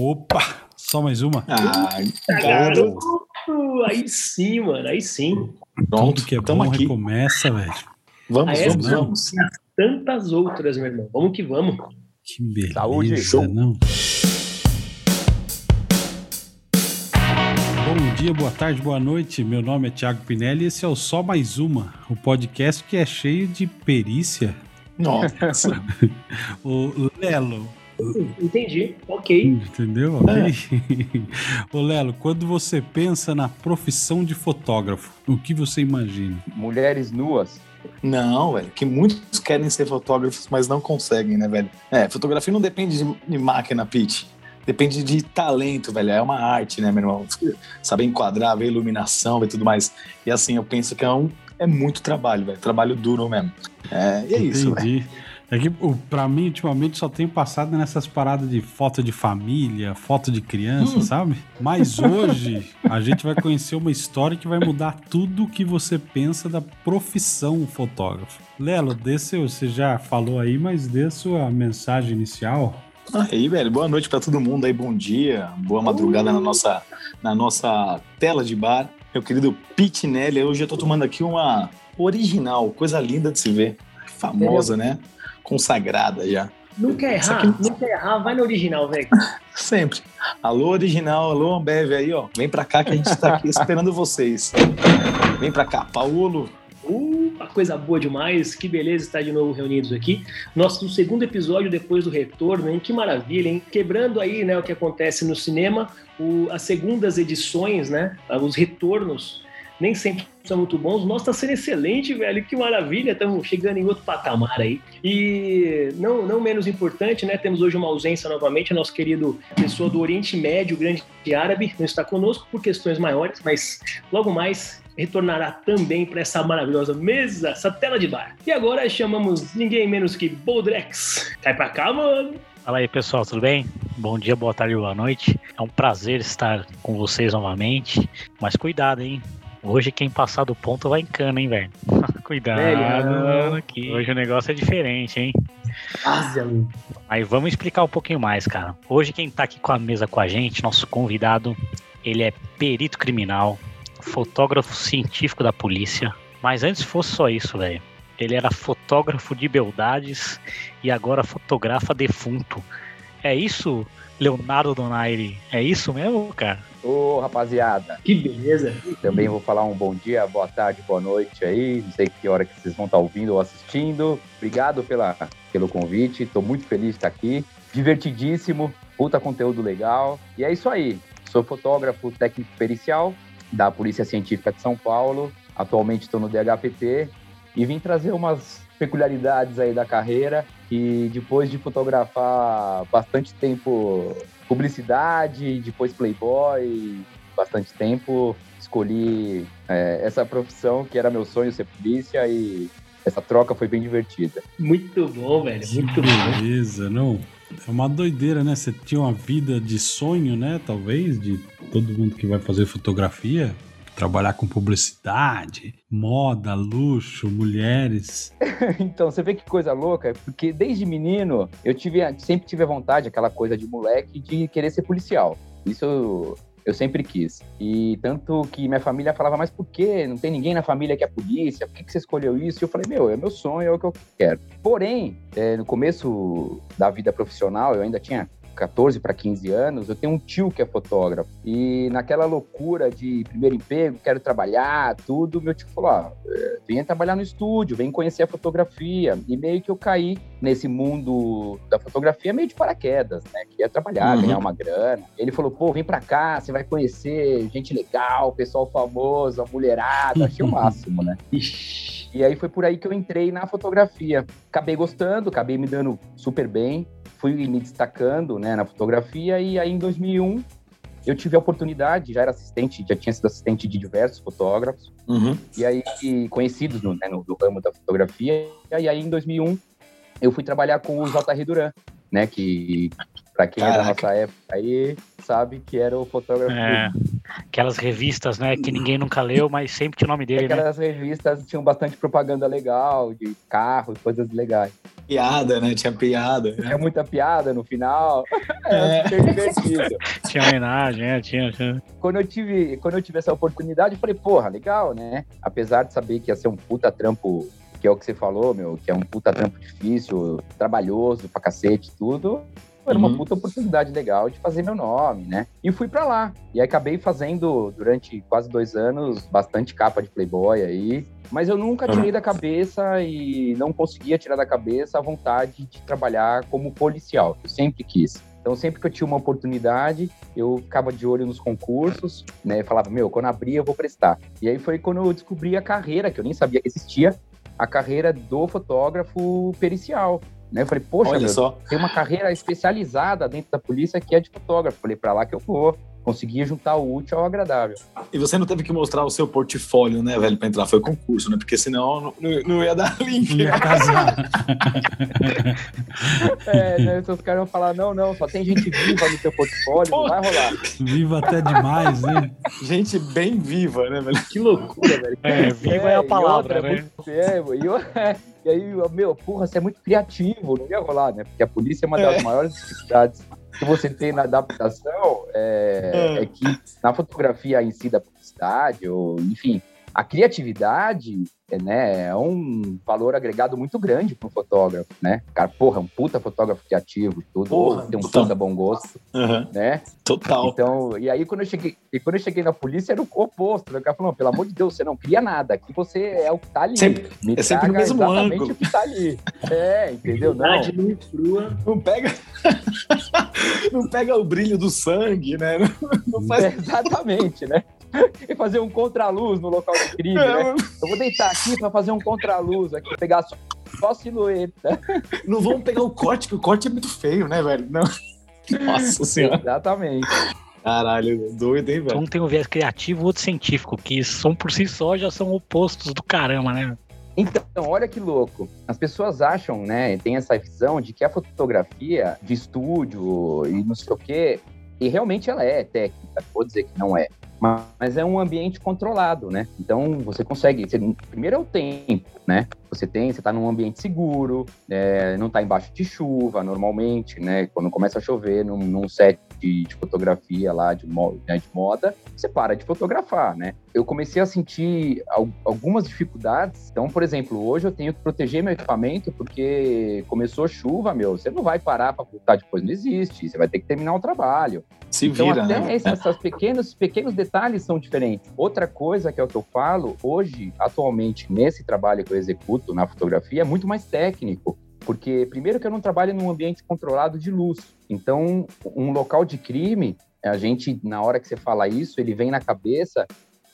Opa, só mais uma. Ah, garoto! Aí sim, mano, aí sim. Pronto, Tudo que é bom aqui. recomeça, velho. Vamos, vamos, vamos. Tantas outras, meu irmão. Vamos que vamos. Que beleza, Saúde, show. não? Bom dia, boa tarde, boa noite. Meu nome é Thiago Pinelli e esse é o Só Mais Uma, o podcast que é cheio de perícia. Nossa. o Lelo, Entendi, ok. Entendeu? Ok. É. Ô Lelo, quando você pensa na profissão de fotógrafo, o que você imagina? Mulheres nuas. Não, velho, que muitos querem ser fotógrafos, mas não conseguem, né, velho? É, fotografia não depende de, de máquina, Pete. Depende de talento, velho. É uma arte, né, meu irmão? Saber enquadrar, ver iluminação, ver tudo mais. E assim, eu penso que é, um, é muito trabalho, velho. Trabalho duro mesmo. É, e é Entendi. isso, velho. É que, pra mim, ultimamente, só tenho passado nessas paradas de foto de família, foto de criança, hum. sabe? Mas hoje a gente vai conhecer uma história que vai mudar tudo o que você pensa da profissão fotógrafo. Lelo, dê seu, você já falou aí, mas dê a sua mensagem inicial. Aí, velho, boa noite para todo mundo aí, bom dia, boa madrugada na nossa, na nossa tela de bar. Meu querido Pitinelli, hoje eu tô tomando aqui uma original, coisa linda de se ver. Famosa, né? Consagrada já. Não quer errar, aqui... não quer errar, vai no original, velho. Sempre. Alô, original, alô, Ambev aí, ó. Vem pra cá que a gente tá aqui esperando vocês. Vem pra cá, Paulo. Uh, coisa boa demais, que beleza estar de novo reunidos aqui. Nosso segundo episódio depois do retorno, hein? Que maravilha, hein? Quebrando aí, né, o que acontece no cinema, o, as segundas edições, né? Os retornos nem sempre são muito bons. Nossa, tá sendo excelente, velho. Que maravilha. Estamos chegando em outro patamar aí. E não, não menos importante, né? Temos hoje uma ausência novamente. Nosso querido pessoa do Oriente Médio, grande árabe, não está conosco por questões maiores, mas logo mais retornará também para essa maravilhosa mesa, essa tela de bar. E agora chamamos ninguém menos que Boldrex. Cai pra cá, mano. Fala aí, pessoal, tudo bem? Bom dia, boa tarde, boa noite. É um prazer estar com vocês novamente. Mas cuidado, hein? Hoje quem passar do ponto vai em cana, hein, velho? Cuidado, mano, aqui. Hoje o negócio é diferente, hein? Quase, Aí vamos explicar um pouquinho mais, cara. Hoje quem tá aqui com a mesa com a gente, nosso convidado, ele é perito criminal, fotógrafo científico da polícia. Mas antes fosse só isso, velho. Ele era fotógrafo de beldades e agora fotografa defunto. É isso, Leonardo Donaire? É isso mesmo, cara? Ô, rapaziada. Que beleza. Também vou falar um bom dia, boa tarde, boa noite aí. Não sei que hora que vocês vão estar ouvindo ou assistindo. Obrigado pela, pelo convite. Estou muito feliz de estar aqui. Divertidíssimo, puta conteúdo legal. E é isso aí. Sou fotógrafo técnico pericial da Polícia Científica de São Paulo. Atualmente estou no DHPT e vim trazer umas peculiaridades aí da carreira e depois de fotografar bastante tempo publicidade, depois Playboy, bastante tempo, escolhi é, essa profissão que era meu sonho ser polícia e essa troca foi bem divertida. Muito bom, velho. Muito bom. Beleza, não. É uma doideira, né? Você tinha uma vida de sonho, né? Talvez, de todo mundo que vai fazer fotografia trabalhar com publicidade, moda, luxo, mulheres. então, você vê que coisa louca, porque desde menino eu tive, sempre tive a vontade, aquela coisa de moleque, de querer ser policial. Isso eu sempre quis. E tanto que minha família falava, mas por quê? Não tem ninguém na família que é polícia? Por que, que você escolheu isso? E eu falei, meu, é meu sonho, é o que eu quero. Porém, é, no começo da vida profissional, eu ainda tinha 14 para 15 anos, eu tenho um tio que é fotógrafo. E naquela loucura de primeiro emprego, quero trabalhar, tudo, meu tio falou: ah, venha trabalhar no estúdio, vem conhecer a fotografia. E meio que eu caí nesse mundo da fotografia meio de paraquedas, né? Que ia trabalhar, uhum. ganhar uma grana. Ele falou: pô, vem pra cá, você vai conhecer gente legal, pessoal famoso, a mulherada. Achei o máximo, né? E aí foi por aí que eu entrei na fotografia. Acabei gostando, acabei me dando super bem fui me destacando né, na fotografia e aí em 2001 eu tive a oportunidade, já era assistente, já tinha sido assistente de diversos fotógrafos, uhum. e aí conhecidos no, né, no, no, ramo da fotografia, e aí em 2001 eu fui trabalhar com o J.R. Duran, né, que para quem Caraca. é da nossa época aí sabe que era o fotógrafo. É, aquelas revistas, né, que ninguém nunca leu, mas sempre tinha o nome dele, né? Aquelas né? revistas tinham bastante propaganda legal, de carro e coisas legais. Piada, né? Tinha piada. Tinha muita piada no final. É, é. divertido. Tinha homenagem, é, tinha, tinha. Quando eu, tive, quando eu tive essa oportunidade, eu falei, porra, legal, né? Apesar de saber que ia ser um puta trampo que é o que você falou, meu, que é um puta trampo difícil, trabalhoso pra cacete, tudo. Era uma uhum. puta oportunidade legal de fazer meu nome, né? E fui para lá. E acabei fazendo, durante quase dois anos, bastante capa de Playboy aí. Mas eu nunca tirei da cabeça e não conseguia tirar da cabeça a vontade de trabalhar como policial. Eu sempre quis. Então, sempre que eu tinha uma oportunidade, eu ficava de olho nos concursos, né? Falava, meu, quando abrir eu vou prestar. E aí foi quando eu descobri a carreira, que eu nem sabia que existia, a carreira do fotógrafo pericial. Né? Eu falei, poxa, meu, tem uma carreira especializada dentro da polícia que é de fotógrafo. Falei, para lá que eu vou conseguia juntar o útil ao agradável. E você não teve que mostrar o seu portfólio, né, velho, para entrar? Foi concurso, né? Porque senão não, não ia dar link. Não ia casar. é, né, os caras vão falar, não, não, só tem gente viva no seu portfólio, Pô, não vai rolar. Viva até demais, né? Gente bem viva, né, velho? Que loucura, velho. É, viva é, é a palavra, outra, né? É, e, eu, é, e aí, meu, porra, você é muito criativo, não ia rolar, né? Porque a polícia é uma das é. maiores dificuldades que você tem na adaptação é, é. é, que na fotografia em si da publicidade, ou enfim, a criatividade é, né, é um valor agregado muito grande para um fotógrafo, né? Cara, porra, um puta fotógrafo criativo, tudo, porra, tem um total. puta bom gosto, uhum. né? Total. Então, e aí quando eu cheguei, e quando eu cheguei na polícia era o oposto, né? O cara falou, pelo amor de Deus, você não cria nada, aqui você é o que tá ali. Sempre, Me é sempre no mesmo exatamente ângulo. o que tá ali. É, entendeu? Não. Não pega não pega o brilho do sangue, né? Não faz... É, exatamente, né? e fazer um contraluz no local de crime, é, né? Eu vou deitar aqui para fazer um contraluz aqui, pegar só, só a silhueta. Não vamos pegar o corte, que o corte é muito feio, né, velho? Não. Nossa senhora. Exatamente. Caralho, doido, hein, velho? Um tem um viés criativo, outro científico, que são por si só já são opostos do caramba, né? Então, olha que louco. As pessoas acham, né, tem essa visão de que a fotografia de estúdio e não sei o quê, e realmente ela é técnica, vou dizer que não é mas é um ambiente controlado, né? Então você consegue. Você, primeiro é o tempo, né? Você tem, você está num ambiente seguro, é, não está embaixo de chuva normalmente, né? Quando começa a chover num, num set de, de, fotografia lá de, né, de, moda, você para de fotografar, né? Eu comecei a sentir algumas dificuldades. Então, por exemplo, hoje eu tenho que proteger meu equipamento porque começou chuva, meu. Você não vai parar para voltar depois, não existe. Você vai ter que terminar o trabalho. Se então, vira, até né? Esses, pequenos, pequenos detalhes são diferentes. Outra coisa que é o que eu falo, hoje, atualmente, nesse trabalho que eu executo na fotografia, é muito mais técnico. Porque, primeiro, que eu não trabalho num ambiente controlado de luz. Então, um local de crime, a gente, na hora que você fala isso, ele vem na cabeça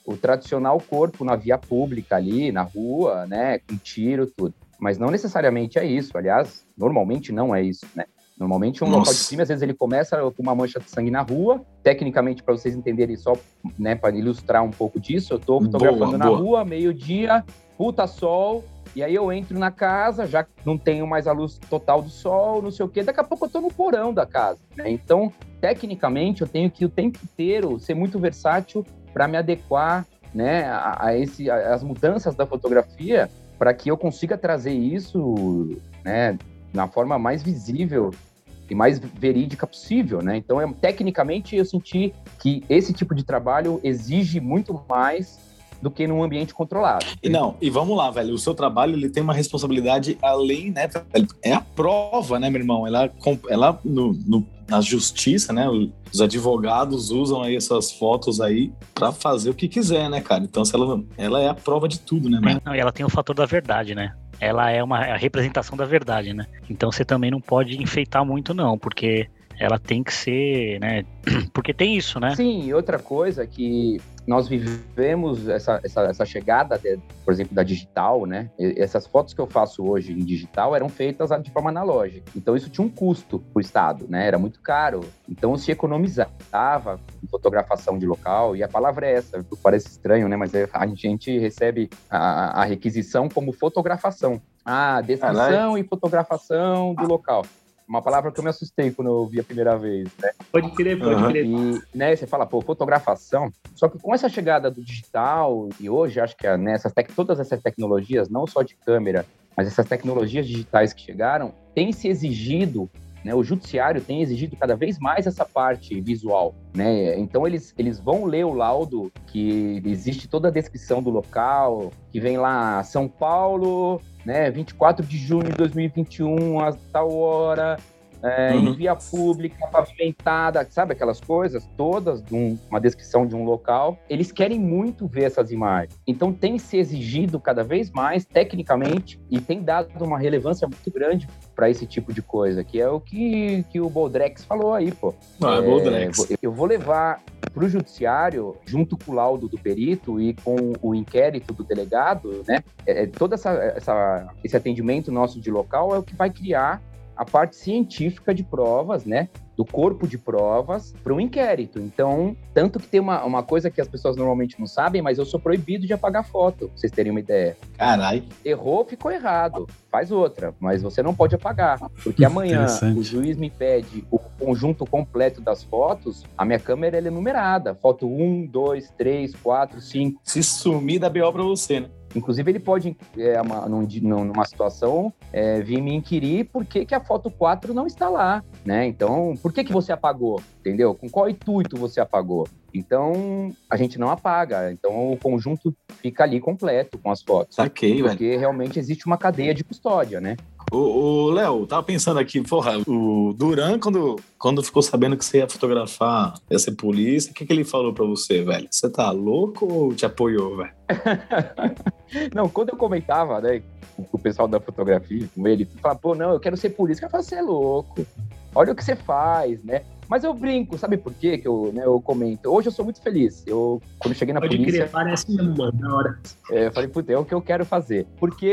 o tradicional corpo na via pública ali, na rua, né, com tiro, tudo. Mas não necessariamente é isso. Aliás, normalmente não é isso, né? Normalmente um Nossa. local de crime, às vezes ele começa com uma mancha de sangue na rua. Tecnicamente, para vocês entenderem só, né, para ilustrar um pouco disso, eu estou fotografando boa, na boa. rua, meio-dia, puta sol, e aí eu entro na casa, já não tenho mais a luz total do sol, não sei o quê, daqui a pouco eu estou no porão da casa. Né? Então, tecnicamente, eu tenho que o tempo inteiro ser muito versátil para me adequar né, a, a esse, a, as mudanças da fotografia para que eu consiga trazer isso né, na forma mais visível e mais verídica possível, né? Então, é, tecnicamente, eu senti que esse tipo de trabalho exige muito mais do que num ambiente controlado. E não, e vamos lá, velho. O seu trabalho ele tem uma responsabilidade além, né? Velho? É a prova, né, meu irmão? Ela, ela no, no, na justiça, né? Os advogados usam aí essas fotos aí para fazer o que quiser, né, cara? Então, ela, ela é a prova de tudo, né, mano? Não, e ela tem o fator da verdade, né? ela é uma a representação da verdade, né? Então você também não pode enfeitar muito, não, porque ela tem que ser, né? Porque tem isso, né? Sim, outra coisa que nós vivemos essa, essa, essa chegada, de, por exemplo, da digital, né? Essas fotos que eu faço hoje em digital eram feitas de forma analógica. Então isso tinha um custo para o Estado, né? Era muito caro. Então se economizava em fotografação de local, e a palavra é essa, parece estranho, né? Mas é, a gente recebe a, a requisição como fotografação. Ah, descrição e fotografação do local uma palavra que eu me assustei quando eu vi a primeira vez, né? Pode crer, pode uhum. crer. E, né, você fala, pô, fotografação. Só que com essa chegada do digital, e hoje acho que né, essas tec todas essas tecnologias, não só de câmera, mas essas tecnologias digitais que chegaram têm se exigido né, o judiciário tem exigido cada vez mais essa parte visual, né? Então eles, eles vão ler o laudo que existe toda a descrição do local, que vem lá São Paulo, né, 24 de junho de 2021, a tal hora, é, uhum. em via pública, pavimentada, sabe aquelas coisas todas, de um, uma descrição de um local. Eles querem muito ver essas imagens. Então tem se exigido cada vez mais, tecnicamente, e tem dado uma relevância muito grande para esse tipo de coisa, que é o que, que o Boldrex falou aí, pô. Ah, é, Boldrex. Eu vou levar para o judiciário, junto com o laudo do perito e com o inquérito do delegado, né? É, é todo essa, essa, esse atendimento nosso de local é o que vai criar a parte científica de provas, né? Do corpo de provas para um inquérito. Então, tanto que tem uma, uma coisa que as pessoas normalmente não sabem, mas eu sou proibido de apagar foto, pra vocês terem uma ideia. Caralho. Errou, ficou errado. Faz outra, mas você não pode apagar. Porque amanhã o juiz me pede o conjunto completo das fotos, a minha câmera é numerada. Foto 1, 2, 3, 4, 5. Se sumir, dá BO pra você, né? Inclusive, ele pode, é, uma, num, numa situação, é, vir me inquirir por que, que a foto 4 não está lá, né? Então, por que, que você apagou? Entendeu? Com qual intuito você apagou? Então, a gente não apaga. Então, o conjunto fica ali completo com as fotos. Saquei, velho. Porque realmente existe uma cadeia de custódia, né? O, Léo, tava pensando aqui, porra, o Duran, quando, quando ficou sabendo que você ia fotografar, ia ser polícia, o que, que ele falou pra você, velho? Você tá louco ou te apoiou, velho? não, quando eu comentava, né, com o pessoal da fotografia, com ele, falava, pô, não, eu quero ser polícia. Eu falava, você é louco. Olha o que você faz, né? Mas eu brinco, sabe por quê que eu, né, eu comento? Hoje eu sou muito feliz. Eu, quando cheguei na Pode polícia... Crer, parece mesmo, mano, na hora. É, eu falei, puta, é o que eu quero fazer. Porque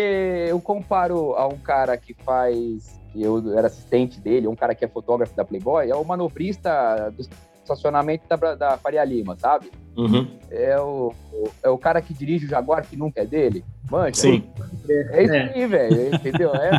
eu comparo a um cara que faz... Eu era assistente dele, um cara que é fotógrafo da Playboy, é o manobrista do estacionamento da, da Faria Lima, sabe? Uhum. É, o, é o cara que dirige o Jaguar que nunca é dele. Manja? Sim. É isso aí, velho, entendeu? É,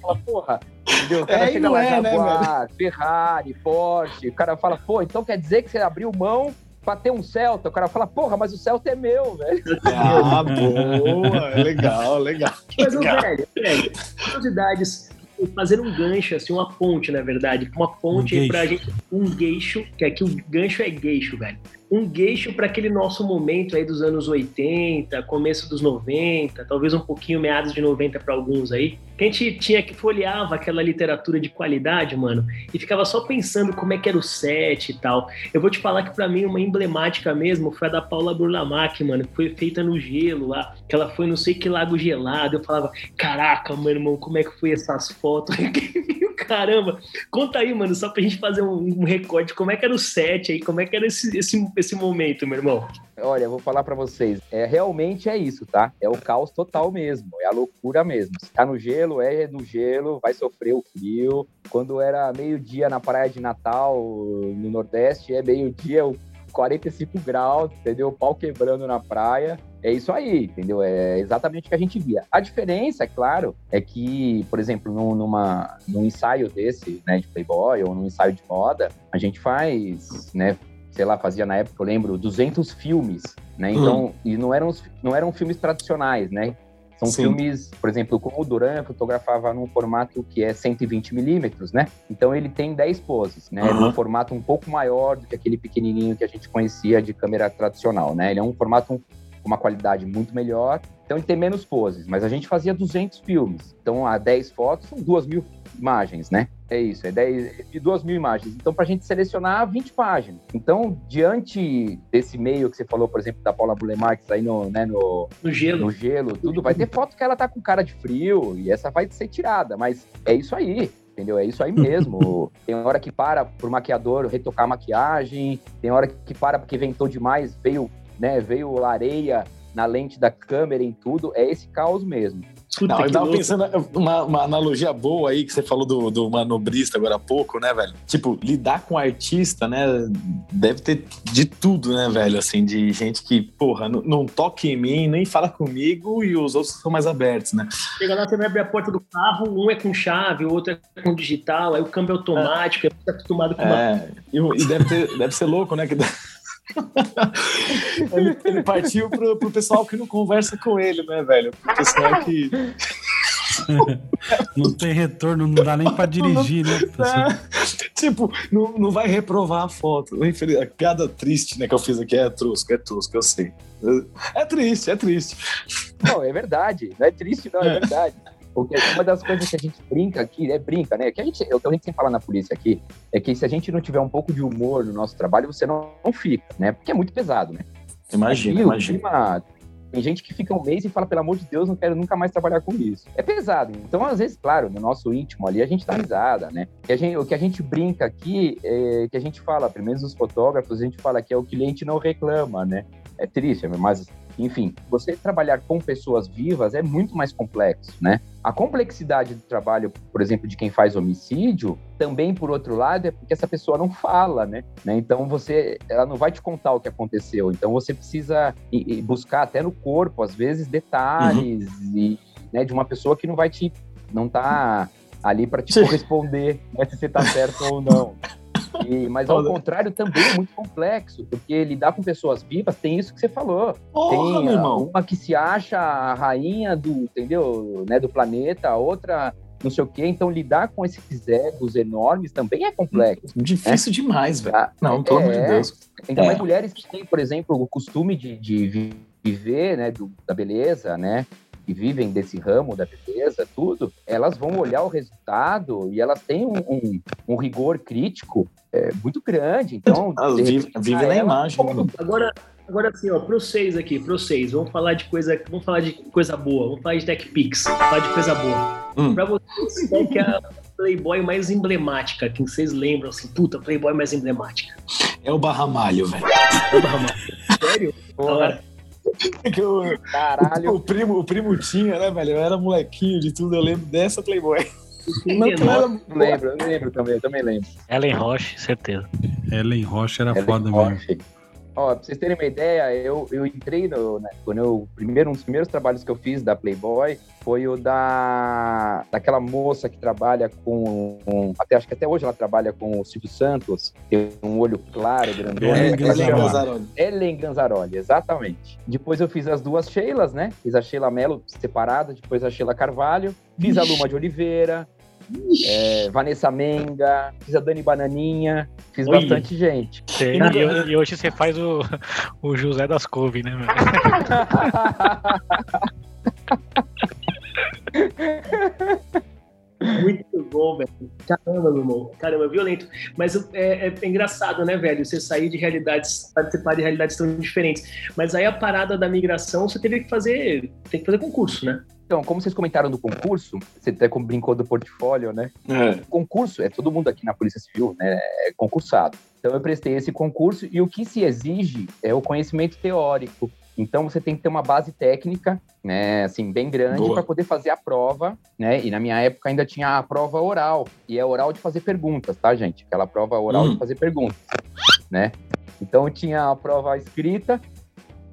fala, porra, entendeu? O cara é, chega lá, é, Jaguar, né, Ferrari, Porsche, o cara fala, pô, então quer dizer que você abriu mão pra ter um Celta. O cara fala, porra, mas o Celta é meu, velho. Ah, boa, é legal, legal. Mas, legal. velho, velho, curiosidades fazer um gancho, assim, uma ponte, na verdade. Uma ponte um pra gente. Um gueixo, que aqui o gancho é gueixo, velho um gueixo para aquele nosso momento aí dos anos 80, começo dos 90, talvez um pouquinho meados de 90 para alguns aí, que a gente tinha que folheava aquela literatura de qualidade, mano, e ficava só pensando como é que era o set e tal. Eu vou te falar que para mim uma emblemática mesmo foi a da Paula Burlamac, mano, que foi feita no gelo lá, que ela foi não sei que lago gelado. Eu falava, caraca, meu irmão, como é que foi essas fotos? Caramba, conta aí, mano, só pra gente fazer um, um recorde, como é que era o set aí, como é que era esse, esse, esse momento, meu irmão? Olha, eu vou falar para vocês, é realmente é isso, tá? É o caos total mesmo, é a loucura mesmo. Se tá no gelo, é no gelo, vai sofrer o frio. Quando era meio-dia na praia de Natal, no Nordeste, é meio-dia, 45 graus, entendeu? O pau quebrando na praia. É isso aí, entendeu? É exatamente o que a gente via. A diferença, é claro, é que, por exemplo, num, numa, num ensaio desse, né, de Playboy, ou num ensaio de moda, a gente faz, né, sei lá, fazia na época, eu lembro, 200 filmes, né? Hum. Então, hum. e não eram, não eram filmes tradicionais, né? São Sim. filmes, por exemplo, como o Duran fotografava num formato que é 120 milímetros, né? Então ele tem 10 poses, né? Uhum. num formato um pouco maior do que aquele pequenininho que a gente conhecia de câmera tradicional, né? Ele é um formato com uma qualidade muito melhor, então ele tem menos poses, mas a gente fazia 200 filmes. Então, a 10 fotos são 2 mil imagens, né? É isso, é 10, de 2 mil imagens. Então, para a gente selecionar 20 páginas. Então, diante desse meio que você falou, por exemplo, da Paula Bulemarques aí no, né, no, no gelo, no gelo tudo, vai ter foto que ela tá com cara de frio e essa vai ser tirada, mas é isso aí entendeu? É isso aí mesmo. tem hora que para pro maquiador retocar a maquiagem, tem hora que para porque ventou demais, veio, né, veio areia na lente da câmera, em tudo. É esse caos mesmo. Puta não, eu tava louco. pensando uma, uma, analogia boa aí que você falou do, do manobrista agora há pouco, né, velho? Tipo, lidar com artista, né? Deve ter de tudo, né, velho? Assim, de gente que, porra, não, não toque em mim, nem fala comigo e os outros são mais abertos, né? Chega lá, você vai abrir a porta do carro, um é com chave, o outro é com digital, aí o câmbio é automático, é. tá acostumado com é, uma... e, e deve, ter, deve ser louco, né? Que ele, ele, partiu pro, pro pessoal que não conversa com ele, né, velho? Pro pessoal que. não tem retorno, não dá nem pra dirigir, né? É, tipo, não, não vai reprovar a foto. A piada triste né, que eu fiz aqui é trusco, é trusco, eu sei. É triste, é triste. Não, é verdade. Não é triste, não, é, é verdade. Porque uma das coisas que a gente brinca aqui, é brinca, né? Que a gente, a gente sempre fala na polícia aqui, é que se a gente não tiver um pouco de humor no nosso trabalho, você não, não fica, né? Porque é muito pesado, né? Imagina, imagina. Tem gente que fica um mês e fala, pelo amor de Deus, não quero nunca mais trabalhar com isso. É pesado. Então, às vezes, claro, no nosso íntimo ali, a gente dá risada, né? Que gente, o que a gente brinca aqui, é, que a gente fala, pelo menos os fotógrafos, a gente fala que é o cliente não reclama, né? É triste, mas enfim, você trabalhar com pessoas vivas é muito mais complexo, né? A complexidade do trabalho, por exemplo, de quem faz homicídio, também, por outro lado, é porque essa pessoa não fala, né? né? Então, você, ela não vai te contar o que aconteceu. Então, você precisa buscar até no corpo, às vezes, detalhes uhum. e, né, de uma pessoa que não vai te, não tá ali para te corresponder né, se você tá certo ou não. E, mas ao contrário também é muito complexo, porque lidar com pessoas vivas tem isso que você falou. Porra, tem uma que se acha a rainha do, entendeu, né, do planeta, a outra não sei o quê. Então, lidar com esses egos enormes também é complexo. Difícil né? demais, velho. Ah, não, pelo é, amor de Deus. Então, é. mulheres que têm, por exemplo, o costume de, de viver, né, do, da beleza, né, que vivem desse ramo da beleza, tudo, elas vão olhar o resultado e elas têm um, um, um rigor crítico é, muito grande. Então, elas vivem vive na imagem. Né? Agora, agora assim, ó, para vocês aqui, para vocês, vamos falar de coisa, vamos falar de coisa boa, vamos falar de Tech Pix, vamos falar de coisa boa. Hum. Para vocês, qual que é a Playboy mais emblemática, que vocês lembram assim, puta, Playboy mais emblemática? É o Barramalho, velho. É o Barramalho. Sério? Porra. Eu, Caralho. O, primo, o primo tinha, né, velho? Eu era molequinho de tudo, eu lembro dessa Playboy. Não, não lembro, eu lembro também, eu também lembro. Ellen Roche, certeza. Ellen Roche era Ellen foda Roche. mesmo. Ó, pra vocês terem uma ideia, eu, eu entrei no. Né, quando eu. Primeiro, um dos primeiros trabalhos que eu fiz da Playboy foi o da. daquela moça que trabalha com. Um, até acho que até hoje ela trabalha com o Silvio Santos, tem um olho claro, grandão. Ellen Ganzaroli. Ellen Ganzaroli, exatamente. Depois eu fiz as duas Sheilas, né? Fiz a Sheila Mello separada, depois a Sheila Carvalho, fiz a Luma de Oliveira, é, Vanessa Menga, fiz a Dani Bananinha, fiz Oi. bastante gente. Sim, e, e, hoje você faz o, o José das Couve, né, Muito bom, velho. Caramba, meu irmão. Caramba, violento. Mas é, é, é, engraçado, né, velho? Você sair de realidades, participar de realidades tão diferentes. Mas aí a parada da migração, você teve que fazer, tem que fazer concurso, né? Então, como vocês comentaram do concurso, você até brincou do portfólio, né? É. Concurso, é todo mundo aqui na Polícia Civil, né? É concursado. Então, eu prestei esse concurso e o que se exige é o conhecimento teórico. Então, você tem que ter uma base técnica, né, assim, bem grande para poder fazer a prova, né? E na minha época ainda tinha a prova oral, e é oral de fazer perguntas, tá, gente? Aquela prova oral hum. de fazer perguntas, né? Então, tinha a prova escrita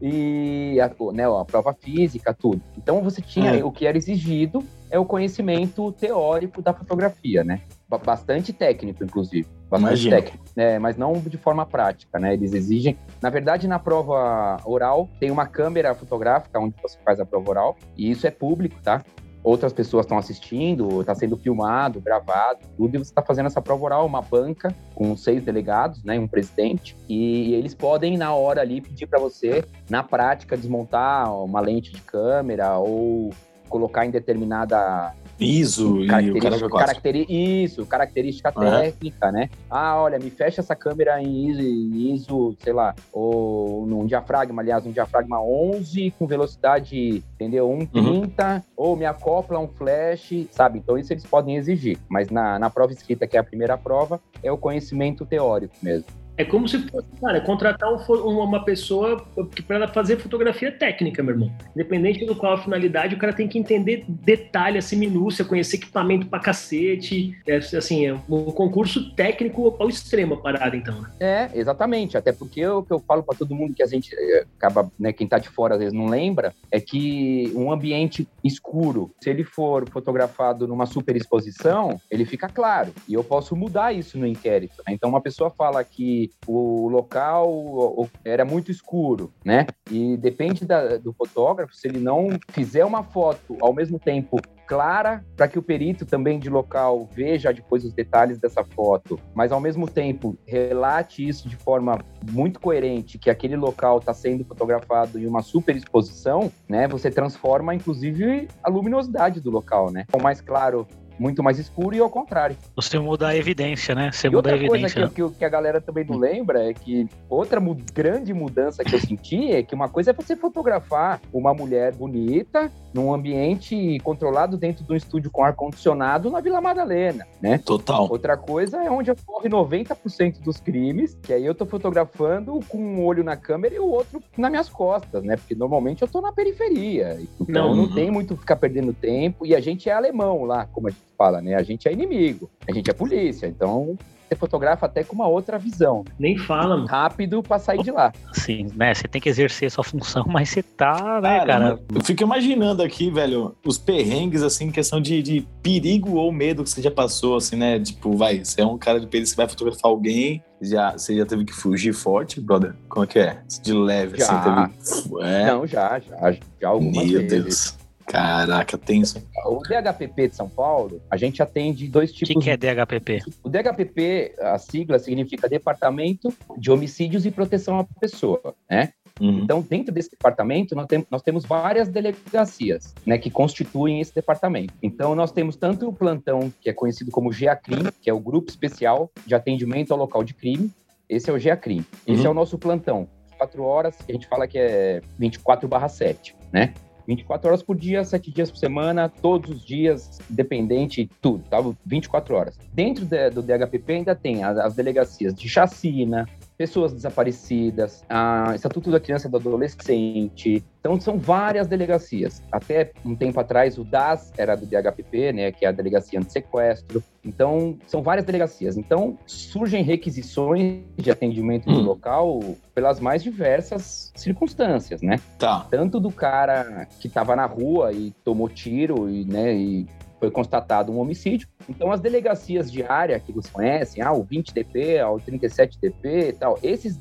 e a, né, a prova física, tudo. Então você tinha é. o que era exigido é o conhecimento teórico da fotografia, né? Bastante técnico, inclusive. Bastante né? mas não de forma prática, né? Eles exigem. Na verdade, na prova oral, tem uma câmera fotográfica onde você faz a prova oral, e isso é público, tá? outras pessoas estão assistindo, está sendo filmado, gravado, tudo, e você está fazendo essa prova oral, uma banca com seis delegados, né, um presidente, e eles podem, na hora ali, pedir para você, na prática, desmontar uma lente de câmera ou colocar em determinada ISO e o cara caracteri Isso, característica uhum. técnica, né? Ah, olha, me fecha essa câmera em ISO, em ISO, sei lá, ou num diafragma, aliás, um diafragma 11 com velocidade, entendeu? 1,30, uhum. ou me acopla um flash, sabe? Então isso eles podem exigir. Mas na, na prova escrita, que é a primeira prova, é o conhecimento teórico mesmo. É como se fosse, cara, contratar um, uma pessoa para fazer fotografia técnica, meu irmão. Independente do qual a finalidade, o cara tem que entender detalhe, assim, minúcia, conhecer equipamento pra cacete. É, assim, é um concurso técnico ao extremo a parada, então, né? É, exatamente. Até porque o que eu falo para todo mundo que a gente é, acaba, né, quem tá de fora às vezes não lembra, é que um ambiente escuro, se ele for fotografado numa super exposição, ele fica claro. E eu posso mudar isso no inquérito. Né? Então, uma pessoa fala que o local era muito escuro, né? E depende da, do fotógrafo, se ele não fizer uma foto ao mesmo tempo clara para que o perito também de local veja depois os detalhes dessa foto, mas ao mesmo tempo relate isso de forma muito coerente, que aquele local está sendo fotografado em uma superexposição, né? Você transforma inclusive a luminosidade do local, né? O mais claro muito mais escuro e ao contrário. Você muda a evidência, né? Você e muda outra a evidência. coisa que, que, que, a galera também não lembra é que outra mu grande mudança que eu senti é que uma coisa é você fotografar uma mulher bonita num ambiente controlado dentro de um estúdio com ar-condicionado na Vila Madalena, né? Total. Outra coisa é onde ocorre 90% dos crimes, que aí eu tô fotografando com um olho na câmera e o outro nas minhas costas, né? Porque normalmente eu tô na periferia. Então não, não tem muito ficar perdendo tempo. E a gente é alemão lá, como a gente fala, né? A gente é inimigo, a gente é polícia. Então você fotografa até com uma outra visão. Nem fala, mano. Rápido pra sair de lá. Sim, né? Você tem que exercer sua função, mas você tá, né, cara? cara? Eu fico imaginando aqui, velho, os perrengues, assim, questão de, de perigo ou medo que você já passou, assim, né? Tipo, vai, você é um cara de perigo, você vai fotografar alguém, já, você já teve que fugir forte, brother? Como é que é? De leve, já. assim, teve... É. Não, já, já, já algumas Meu vezes. Deus. Caraca, tenso. O DHPP de São Paulo, a gente atende dois tipos. O que, que, é DHPP? O DHPP, a sigla significa Departamento de Homicídios e Proteção à Pessoa, né? Uhum. Então, dentro desse departamento, nós, tem, nós temos várias delegacias, né, que constituem esse departamento. Então, nós temos tanto o plantão, que é conhecido como GEACRIM, que é o Grupo Especial de Atendimento ao Local de Crime. Esse é o GEACRIM. Esse uhum. é o nosso plantão. Quatro horas, que a gente fala que é 24 barra 7, né? 24 horas por dia, 7 dias por semana, todos os dias, independente, tudo, tá? 24 horas. Dentro de, do DHPP ainda tem as, as delegacias de chacina, pessoas desaparecidas, a Estatuto da Criança e do Adolescente. Então, são várias delegacias. Até um tempo atrás, o DAS era do DHPP, né, que é a Delegacia Antissequestro. Então, são várias delegacias. Então, surgem requisições de atendimento hum. no local pelas mais diversas circunstâncias, né? Tá. Tanto do cara que estava na rua e tomou tiro e, né, e foi constatado um homicídio. Então, as delegacias de área que vocês conhecem, ah, o 20DP, ah, o 37DP e tal, esses,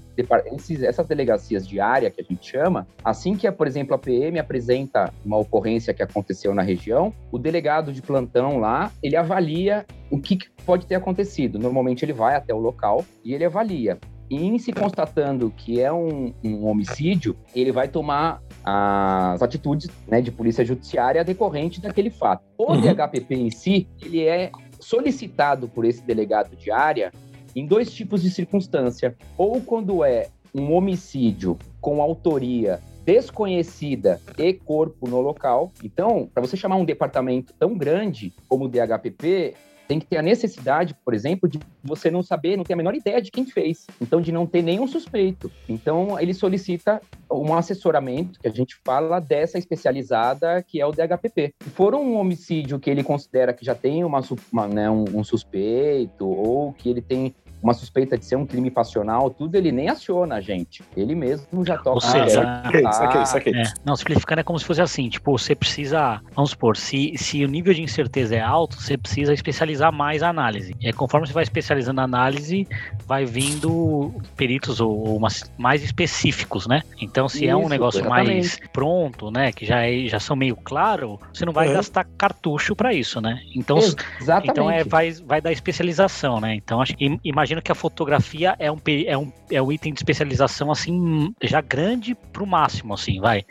esses, essas delegacias de área que a gente chama, assim que, por exemplo, a PM apresenta uma ocorrência que aconteceu na região, o delegado de plantão lá, ele avalia o que pode ter acontecido. Normalmente ele vai até o local e ele avalia. E em se constatando que é um, um homicídio, ele vai tomar as atitudes né, de polícia judiciária decorrente daquele fato. O uhum. DHPP em si, ele é solicitado por esse delegado de área em dois tipos de circunstância. Ou quando é um homicídio com autoria desconhecida e corpo no local. Então, para você chamar um departamento tão grande como o DHPP, tem que ter a necessidade, por exemplo, de você não saber, não ter a menor ideia de quem fez. Então, de não ter nenhum suspeito. Então, ele solicita um assessoramento, que a gente fala dessa especializada, que é o DHPP. Se for um homicídio que ele considera que já tem uma, uma né, um, um suspeito, ou que ele tem uma suspeita de ser um crime passional, tudo, ele nem aciona a gente. Ele mesmo já toca. Ou seja, ah, isso aqui. É, não, simplificando é como se fosse assim, tipo, você precisa, vamos supor, se, se o nível de incerteza é alto, você precisa especializar mais a análise. E aí, conforme você vai especializando a análise, vai vindo peritos ou, ou mais específicos, né? Então, se isso, é um negócio exatamente. mais pronto, né, que já, é, já são meio claro, você não vai é. gastar cartucho para isso, né? Então, exatamente. então é, vai, vai dar especialização, né? Então, acho que imagina imagino que a fotografia é um, é um, é um item de especialização, assim, já grande pro máximo, assim, vai.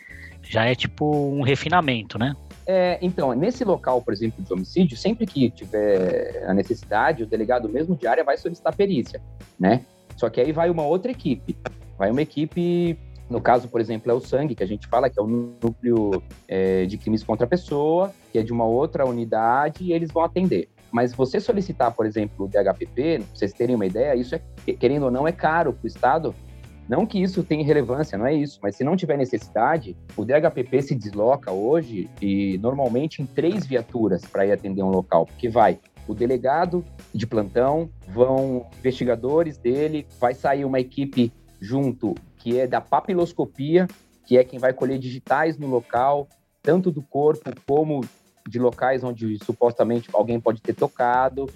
Já é tipo um refinamento, né? É, então, nesse local, por exemplo, de homicídio, sempre que tiver a necessidade, o delegado mesmo de área vai solicitar perícia, né? Só que aí vai uma outra equipe. Vai uma equipe, no caso, por exemplo, é o sangue, que a gente fala que é o núcleo é, de crimes contra a pessoa, que é de uma outra unidade, e eles vão atender. Mas você solicitar, por exemplo, o DHPP, pra vocês terem uma ideia, isso é, querendo ou não, é caro para o Estado. Não que isso tenha relevância, não é isso, mas se não tiver necessidade, o DHPP se desloca hoje e normalmente em três viaturas para ir atender um local, porque vai o delegado de plantão, vão investigadores dele, vai sair uma equipe junto que é da papiloscopia, que é quem vai colher digitais no local, tanto do corpo como de locais onde supostamente alguém pode ter tocado.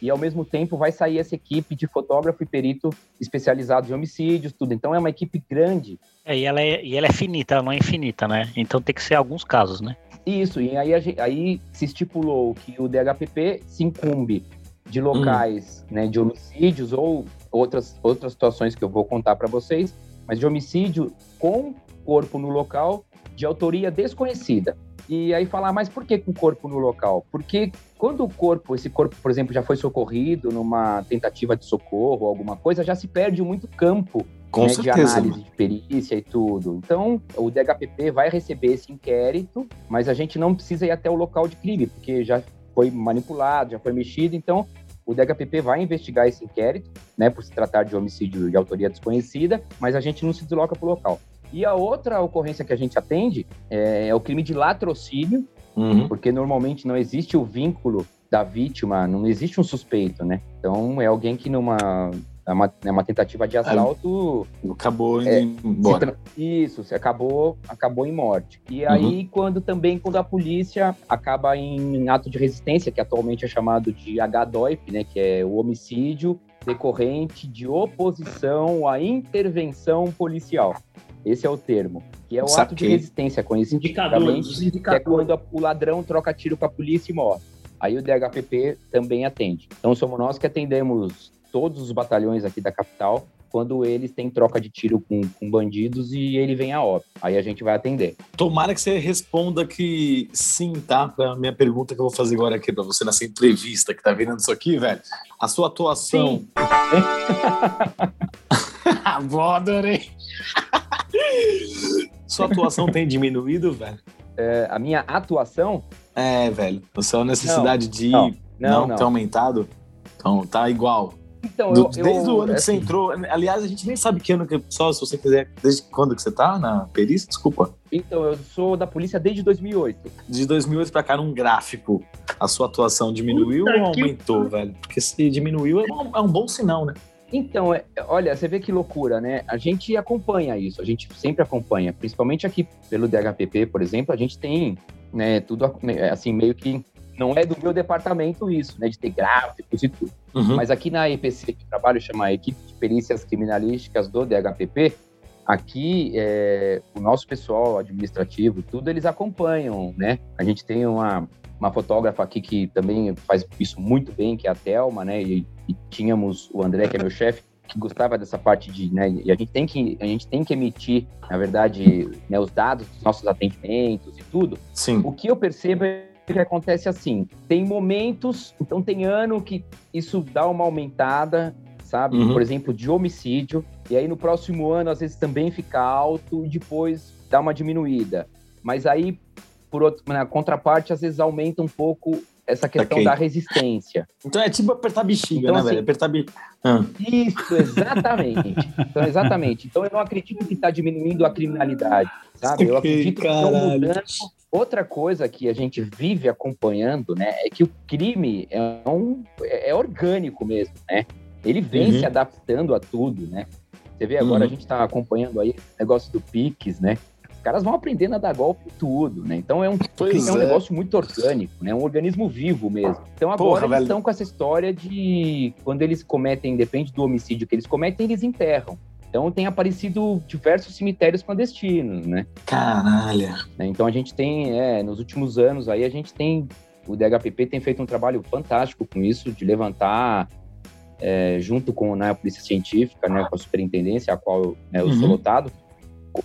E ao mesmo tempo vai sair essa equipe de fotógrafo e perito especializados em homicídios, tudo. Então é uma equipe grande. É, e ela é, e ela é finita, ela não é infinita, né? Então tem que ser alguns casos, né? Isso, e aí, aí se estipulou que o DHPP se incumbe de locais hum. né, de homicídios ou outras, outras situações que eu vou contar para vocês, mas de homicídio com corpo no local de autoria desconhecida. E aí falar, mas por que com corpo no local? Porque quando o corpo, esse corpo, por exemplo, já foi socorrido numa tentativa de socorro, alguma coisa, já se perde muito campo né, de análise de perícia e tudo. Então, o DHPP vai receber esse inquérito, mas a gente não precisa ir até o local de crime, porque já foi manipulado, já foi mexido. Então, o DHPP vai investigar esse inquérito, né, por se tratar de homicídio de autoria desconhecida, mas a gente não se desloca para o local. E a outra ocorrência que a gente atende é, é o crime de latrocínio, uhum. porque normalmente não existe o vínculo da vítima, não existe um suspeito, né? Então é alguém que numa é uma, é uma tentativa de assalto. Acabou é, embora. Isso, acabou, acabou em morte. E aí, uhum. quando também, quando a polícia acaba em ato de resistência, que atualmente é chamado de HDOIP, né? Que é o homicídio decorrente de oposição à intervenção policial. Esse é o termo. Que é o Saquei. ato de resistência, conhecido indicadamente, que é quando a, o ladrão troca tiro com a polícia e morre. Aí o DHPP também atende. Então somos nós que atendemos todos os batalhões aqui da capital quando eles têm troca de tiro com, com, bandidos e ele vem a óbito. Aí a gente vai atender. Tomara que você responda que sim, tá? Pra minha pergunta que eu vou fazer agora aqui pra você nessa entrevista que tá vendo isso aqui, velho. A sua atuação. Sim. Boa, adorei. Sua atuação tem diminuído, velho? É, a minha atuação? É, velho. A sua necessidade não, de não, não, não, ter aumentado? Então, tá igual. Então, Do, eu, desde eu, o ano que assim, você entrou. Aliás, a gente nem sabe que ano que. Só se você quiser. Desde quando que você tá na perícia? Desculpa. Então, eu sou da polícia desde 2008. De 2008 pra cá, num gráfico, a sua atuação diminuiu Puta ou aumentou, que... velho? Porque se diminuiu, é um, é um bom sinal, né? Então, é, olha, você vê que loucura, né? A gente acompanha isso, a gente sempre acompanha, principalmente aqui pelo DHPP, por exemplo, a gente tem, né, tudo né, assim, meio que não é do meu departamento isso, né, de ter gráficos e tudo. Uhum. Mas aqui na EPC, que trabalho chama Equipe de Perícias Criminalísticas do DHPP, aqui é, o nosso pessoal administrativo, tudo eles acompanham, né? A gente tem uma, uma fotógrafa aqui que também faz isso muito bem, que é a Thelma, né? E, e tínhamos o André, que é meu chefe, que gostava dessa parte de, né, e a gente tem que a gente tem que emitir, na verdade, né, os dados dos nossos atendimentos e tudo. Sim. O que eu percebo é que acontece assim, tem momentos, então tem ano que isso dá uma aumentada, sabe? Uhum. Por exemplo, de homicídio, e aí no próximo ano às vezes também fica alto e depois dá uma diminuída. Mas aí por outro, na contraparte, às vezes aumenta um pouco essa questão okay. da resistência. Então é tipo apertar bexiga, então, né, assim, velho? Apertar be... Ah. Isso, exatamente. então, exatamente. Então eu não acredito que está diminuindo a criminalidade, sabe? Eu acredito que estão mudando. Outra coisa que a gente vive acompanhando, né, é que o crime é, um, é orgânico mesmo, né? Ele vem uhum. se adaptando a tudo, né? Você vê agora uhum. a gente está acompanhando aí o negócio do Pix, né? caras vão aprendendo a dar golpe em tudo, né? Então é um, é um negócio muito orgânico, né? Um organismo vivo mesmo. Então agora Porra, eles estão com essa história de quando eles cometem, depende do homicídio que eles cometem, eles enterram. Então tem aparecido diversos cemitérios clandestinos, né? Caralho. Né? Então a gente tem, é, nos últimos anos aí a gente tem, o DHPP tem feito um trabalho fantástico com isso, de levantar é, junto com né, a polícia científica, né, com a superintendência, a qual né, eu uhum. sou lotado,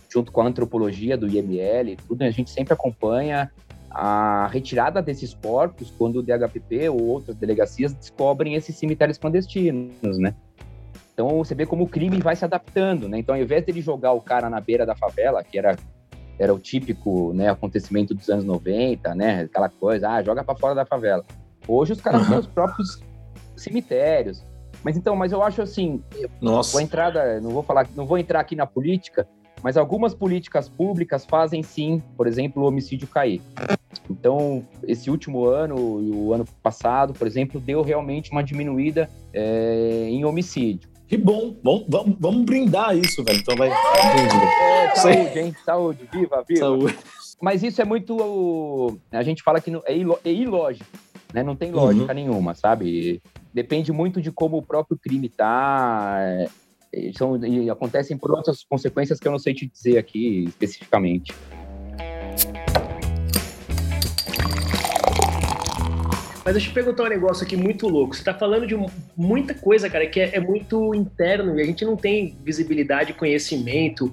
junto com a antropologia do IML, tudo, a gente sempre acompanha a retirada desses corpos quando o DHPP ou outras delegacias descobrem esses cemitérios clandestinos, né? Então você vê como o crime vai se adaptando, né? Então ao invés dele jogar o cara na beira da favela, que era era o típico, né, acontecimento dos anos 90, né, aquela coisa, ah, joga para fora da favela. Hoje os caras uhum. têm os próprios cemitérios. Mas então, mas eu acho assim, Nossa. vou entrada, não vou falar, não vou entrar aqui na política, mas algumas políticas públicas fazem sim, por exemplo, o homicídio cair. Então, esse último ano e o ano passado, por exemplo, deu realmente uma diminuída é, em homicídio. Que bom, bom vamos, vamos brindar isso, velho. Então vai. É, saúde, hein? Saúde, viva, viva. Saúde. Mas isso é muito. A gente fala que é, é ilógico, né? Não tem lógica uhum. nenhuma, sabe? Depende muito de como o próprio crime tá, e, são, e acontecem por outras consequências que eu não sei te dizer aqui especificamente. Mas deixa eu perguntar um negócio aqui muito louco. Você tá falando de muita coisa, cara, que é, é muito interno e a gente não tem visibilidade, conhecimento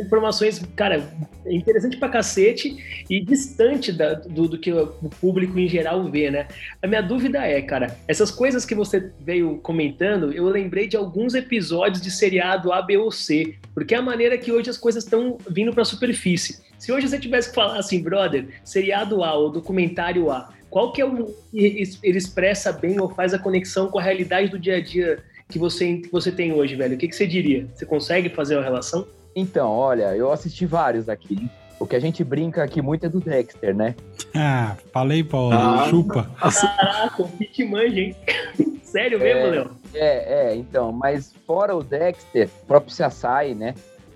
informações, cara, interessante pra cacete e distante da, do, do, que o público em geral vê, né? A minha dúvida é, cara, essas coisas que você veio comentando, eu lembrei de alguns episódios de seriado A, B ou C, porque é a maneira que hoje as coisas estão vindo pra superfície. Se hoje você tivesse que falar assim, brother, seriado A ou documentário A, qual que é o ele expressa bem ou faz a conexão com a realidade do dia a dia que você, que você tem hoje, velho? O que, que você diria? Você consegue fazer uma relação? Então, olha, eu assisti vários aqui. O que a gente brinca aqui muito é do Dexter, né? Ah, falei, Paulo, ah, chupa. Caraca, o Pit manja, hein? Sério mesmo, é, Léo? É, é, então, mas fora o Dexter, o próprio Sassai, né?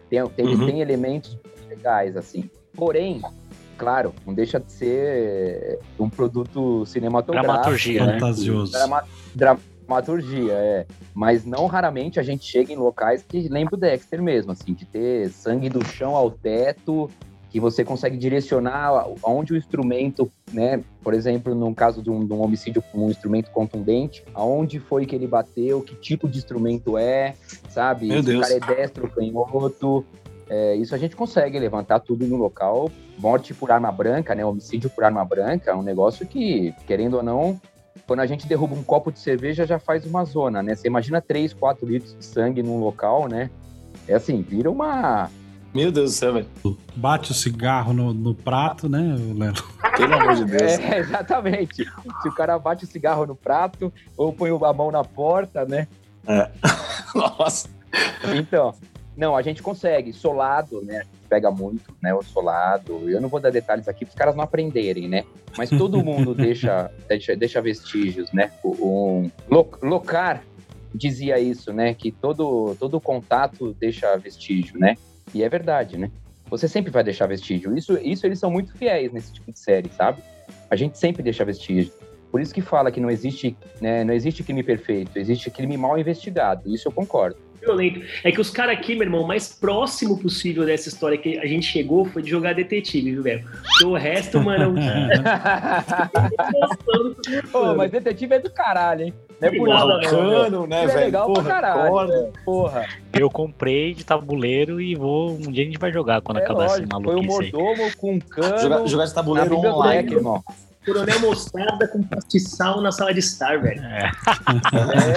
Tem, tem, uhum. tem elementos legais, assim. Porém, claro, não deixa de ser um produto cinematográfico. Dramaturgia, né? Fantasioso. Drama, dra, dramaturgia, é. Mas não raramente a gente chega em locais que lembra o Dexter mesmo, assim, de ter sangue do chão ao teto, que você consegue direcionar aonde o instrumento, né? Por exemplo, no caso de um, de um homicídio com um instrumento contundente, aonde foi que ele bateu, que tipo de instrumento é, sabe? Meu Se Deus. o cara é destro canhoto. É, isso a gente consegue levantar tudo no local. Morte por arma branca, né? Homicídio por arma branca é um negócio que, querendo ou não, quando a gente derruba um copo de cerveja, já faz uma zona, né? Você imagina 3, 4 litros de sangue num local, né? É assim, vira uma. Meu Deus do céu, velho. Bate o cigarro no, no prato, né, Léo? Pelo amor de Deus. É, exatamente. Se o cara bate o cigarro no prato ou põe a mão na porta, né? É. Nossa. Então, não, a gente consegue. Solado, né? Pega muito, né? O solado. Eu não vou dar detalhes aqui para os caras não aprenderem, né? Mas todo mundo deixa, deixa, deixa vestígios, né? Um, Locar dizia isso, né? Que todo, todo contato deixa vestígio, né? E é verdade, né? Você sempre vai deixar vestígio. Isso, isso eles são muito fiéis nesse tipo de série, sabe? A gente sempre deixa vestígio. Por isso que fala que não existe, né, não existe crime perfeito, existe crime mal investigado. Isso eu concordo violento. É que os caras aqui, meu irmão, o mais próximo possível dessa história que a gente chegou foi de jogar detetive, viu, velho? o resto, mano. Pô, mas detetive é do caralho, hein? Não é por nada, não. né, é velho? É legal porra, pra caralho. Porra. Eu comprei de tabuleiro e vou. Um dia a gente vai jogar quando é acabar esse maluco. Foi o mordomo com um cano. Jogar, jogar de tabuleiro online, irmão. Coronel Mostarda com pastiçal na sala de estar, velho. É.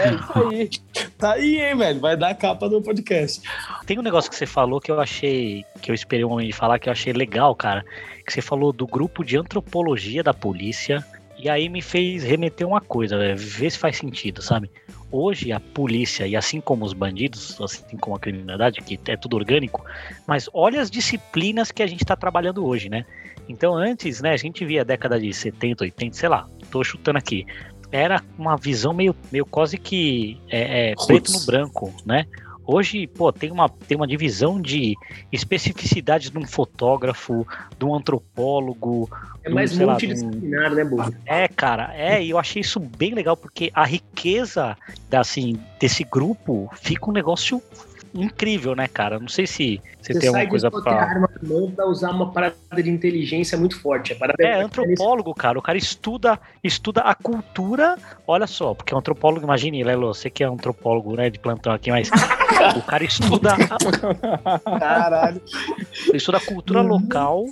é, isso aí. Tá aí, hein, velho? Vai dar a capa do podcast. Tem um negócio que você falou que eu achei, que eu esperei um momento de falar, que eu achei legal, cara. Que você falou do grupo de antropologia da polícia. E aí me fez remeter uma coisa, véio, ver se faz sentido, sabe? Hoje a polícia, e assim como os bandidos, assim como a criminalidade, que é tudo orgânico, mas olha as disciplinas que a gente está trabalhando hoje, né? Então antes, né, a gente via a década de 70, 80, sei lá, tô chutando aqui. Era uma visão meio, meio quase que é, é, preto no branco, né? Hoje, pô, tem uma, tem uma divisão de especificidades de um fotógrafo, de um antropólogo. É mais um, multidisciplinar, um... né, Bobo? É, cara, é, e eu achei isso bem legal, porque a riqueza assim, desse grupo fica um negócio incrível, né, cara? Não sei se você, você tem alguma coisa pra. arma mão pra usar uma parada de inteligência muito forte. É, é antropólogo, cara. O cara estuda, estuda a cultura. Olha só, porque o antropólogo, imagine, Lelo, você que é antropólogo, né, de plantão aqui, mas o cara estuda. A... Caralho. Ele estuda a cultura local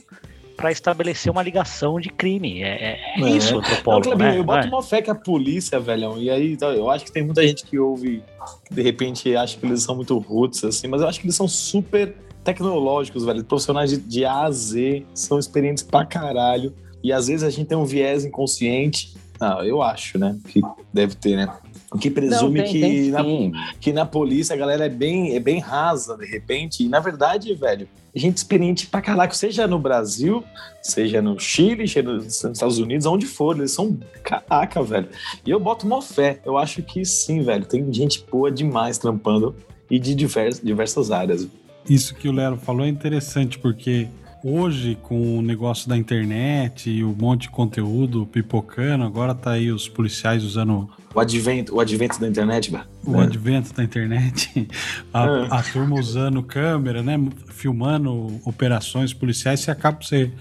para estabelecer uma ligação de crime. É, é, é. isso, antropólogo. Não, né? Eu boto é. uma fé que a polícia, velhão, e aí então, eu acho que tem muita gente que ouve, que de repente acha que eles são muito roots, assim, mas eu acho que eles são super tecnológicos, velho. Profissionais de, de A a Z, são experientes pra caralho. E às vezes a gente tem um viés inconsciente. Não, eu acho, né? Que deve ter, né? O que presume Não, tem, que, tem, na, que na polícia a galera é bem, é bem rasa, de repente. E na verdade, velho, gente experiente pra caraca, seja no Brasil, seja no Chile, seja nos Estados Unidos, onde for, eles são caraca, velho. E eu boto uma fé, eu acho que sim, velho. Tem gente boa demais trampando e de diversas, diversas áreas. Isso que o Lero falou é interessante, porque hoje, com o negócio da internet e o monte de conteúdo pipocando, agora tá aí os policiais usando. O advento, o advento da internet, velho. O é. advento da internet. A, é. a, turma usando câmera, né? Filmando operações policiais, você acaba você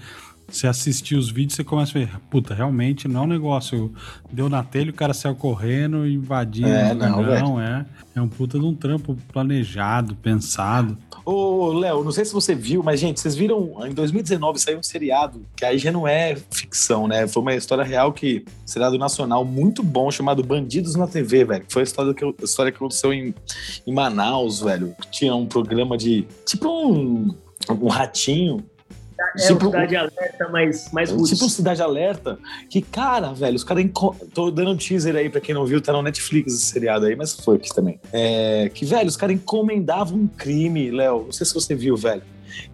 você assistir os vídeos, você começa a ver, puta, realmente não é um negócio. Deu na telha, o cara saiu correndo, invadindo. É, não, não é. É um puta de um trampo planejado, pensado. Ô, Léo, não sei se você viu, mas, gente, vocês viram, em 2019 saiu um seriado, que aí já não é ficção, né? Foi uma história real que, seriado nacional muito bom, chamado Bandidos na TV, velho. Foi a história que, a história que aconteceu em, em Manaus, velho. Tinha um programa de, tipo um, um ratinho é tipo, Cidade Alerta mais, mais roots. Tipo Cidade Alerta, que, cara, velho, os caras. Tô dando um teaser aí pra quem não viu, tá no Netflix esse seriado aí, mas foi aqui também. É, que, velho, os caras encomendavam um crime, Léo. Não sei se você viu, velho.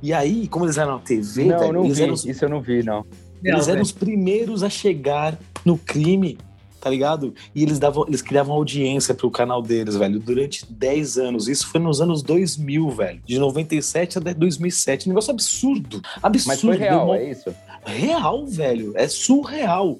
E aí, como eles eram na TV, não, velho, não vi. eram. Isso eu não vi, não. Eles não, eram os primeiros a chegar no crime tá ligado? E eles davam, eles criavam audiência pro canal deles, velho, durante 10 anos. Isso foi nos anos 2000, velho. De 97 até 2007. Um negócio absurdo. Absurdo. Mas foi real, uma... é isso? Real, velho. É surreal.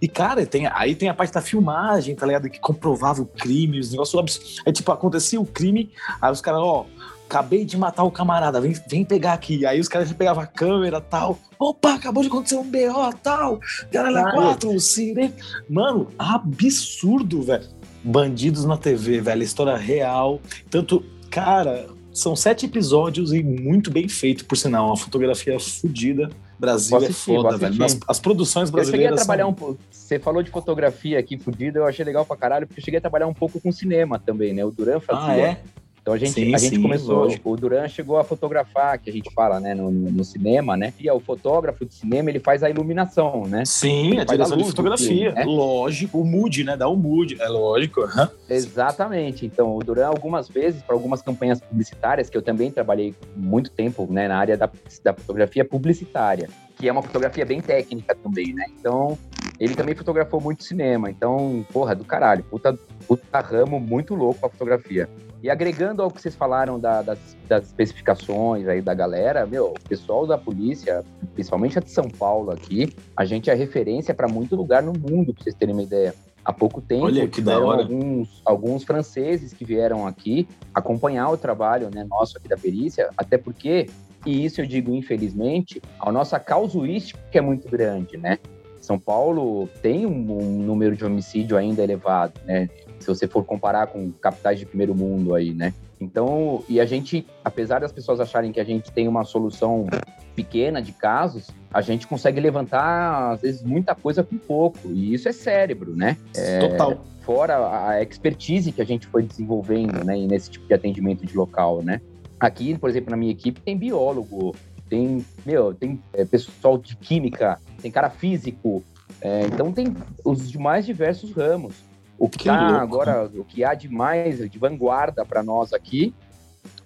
E, cara, tem, aí tem a parte da filmagem, tá ligado? Que comprovava o crime, os negócios absurdos. Aí, tipo, acontecia o crime, aí os caras, ó, acabei de matar o camarada, vem, vem pegar aqui. Aí os caras já pegavam a câmera tal. Opa, acabou de acontecer um BO tal. Galera, ah, quatro, sirene. Mano, absurdo, velho. Bandidos na TV, velho. História real. Tanto, cara, são sete episódios e muito bem feito, por sinal. Uma fotografia fodida. Brasil é assistir, é foda, velho. As, as, produções brasileiras. Eu cheguei a trabalhar são... um pouco. Você falou de fotografia aqui fodida, eu achei legal pra caralho, porque eu cheguei a trabalhar um pouco com cinema também, né? O Duran fazia. Ah, é? Então a gente, sim, a gente sim, começou, lógico. o Duran chegou a fotografar, que a gente fala, né, no, no, cinema, né? E é o fotógrafo de cinema, ele faz a iluminação, né? Sim, ele a direção de fotografia, filme, né? lógico, o mood, né? Dá o um mood, é lógico. Uhum. Exatamente. Então, o Duran, algumas vezes, para algumas campanhas publicitárias, que eu também trabalhei muito tempo, né, na área da, da fotografia publicitária, que é uma fotografia bem técnica também, né? Então, ele também fotografou muito cinema. Então, porra, do caralho, puta, puta ramo muito louco a fotografia. E agregando ao que vocês falaram da, das, das, especificações aí da galera, meu, o pessoal da polícia, principalmente a de São Paulo aqui, a gente é referência para muito lugar no mundo, para vocês terem uma ideia. Há pouco tempo, Olha, tiveram alguns, alguns franceses que vieram aqui acompanhar o trabalho né, nosso aqui da perícia, até porque, e isso eu digo infelizmente, a nossa causuística é muito grande, né? São Paulo tem um, um número de homicídio ainda elevado, né? Se você for comparar com capitais de primeiro mundo aí, né? Então, e a gente, apesar das pessoas acharem que a gente tem uma solução pequena de casos, a gente consegue levantar, às vezes, muita coisa com pouco. E isso é cérebro, né? É, Total. Fora a expertise que a gente foi desenvolvendo, né? Nesse tipo de atendimento de local, né? Aqui, por exemplo, na minha equipe, tem biólogo, tem, meu, tem é, pessoal de química, tem cara físico, é, então tem os mais diversos ramos. O que, está agora, o que há de mais de vanguarda para nós aqui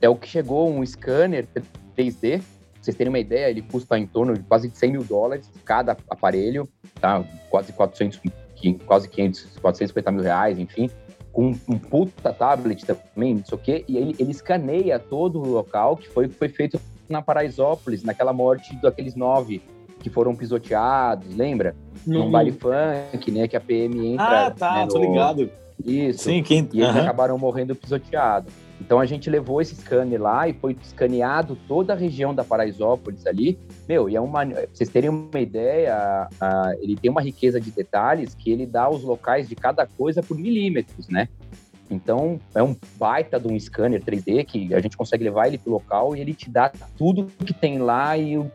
é o que chegou um scanner 3D. Pra vocês terem uma ideia, ele custa em torno de quase 100 mil dólares cada aparelho, tá? Quase 400, quase 500, 450 mil reais, enfim. Com um puta tablet também, não sei o quê. E ele, ele escaneia todo o local que foi, foi feito na Paraisópolis, naquela morte daqueles nove que foram pisoteados, lembra? Uhum. Num baile funk, né? Que a PM entra. Ah, tá, né, tô ligado. Isso. Sim, quem... E eles uhum. acabaram morrendo pisoteados. Então a gente levou esse scanner lá e foi escaneado toda a região da Paraisópolis ali. Meu, e é uma. Pra vocês terem uma ideia, ele tem uma riqueza de detalhes que ele dá os locais de cada coisa por milímetros, né? Então, é um baita de um scanner 3D que a gente consegue levar ele pro local e ele te dá tudo que tem lá e o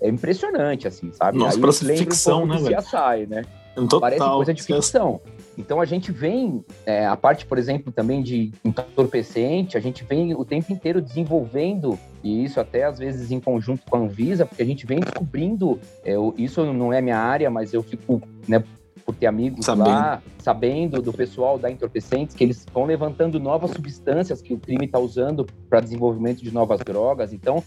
é impressionante, assim, sabe? Nossa, Aí parece ficção, um né, velho? CSI, né? Total, parece coisa de ficção. Então a gente vem, é, a parte, por exemplo, também de entorpecente, a gente vem o tempo inteiro desenvolvendo, e isso até às vezes em conjunto com a Anvisa, porque a gente vem descobrindo, é, isso não é minha área, mas eu fico, né, por ter amigos sabendo. lá, sabendo do pessoal da entorpecentes, que eles vão levantando novas substâncias que o crime está usando para desenvolvimento de novas drogas. Então,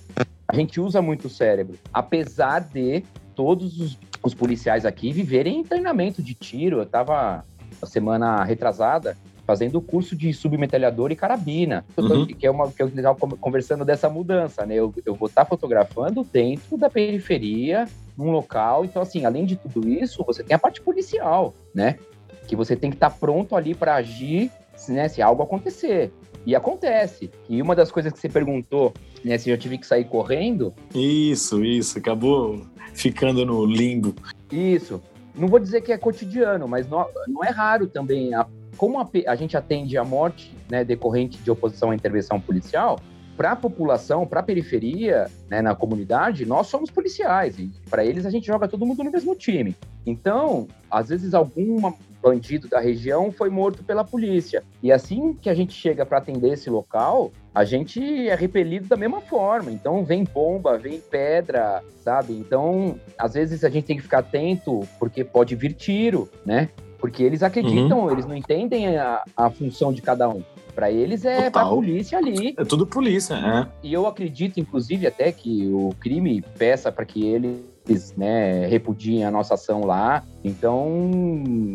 a gente usa muito o cérebro, apesar de todos os, os policiais aqui viverem em treinamento de tiro. Eu estava a semana retrasada fazendo o curso de submetralhador e carabina, uhum. que é uma que eu estava conversando dessa mudança, né? Eu, eu vou estar tá fotografando dentro da periferia, num local. Então, assim, além de tudo isso, você tem a parte policial, né? Que você tem que estar tá pronto ali para agir, né? Se algo acontecer. E acontece. E uma das coisas que você perguntou, né, se eu tive que sair correndo. Isso, isso. Acabou ficando no limbo. Isso. Não vou dizer que é cotidiano, mas não, não é raro também. A, como a, a, gente atende a morte né, decorrente de oposição à intervenção policial, para a população, para a periferia, né, na comunidade, nós somos policiais. Para eles, a gente joga todo mundo no mesmo time. Então, às vezes, algum bandido da região foi morto pela polícia. E assim que a gente chega para atender esse local, a gente é repelido da mesma forma. Então, vem bomba, vem pedra, sabe? Então, às vezes, a gente tem que ficar atento, porque pode vir tiro, né? Porque eles acreditam, uhum. eles não entendem a, a função de cada um. Para eles é para polícia ali. É tudo polícia, né? E eu acredito, inclusive, até que o crime peça para que eles né, repudiem a nossa ação lá. Então,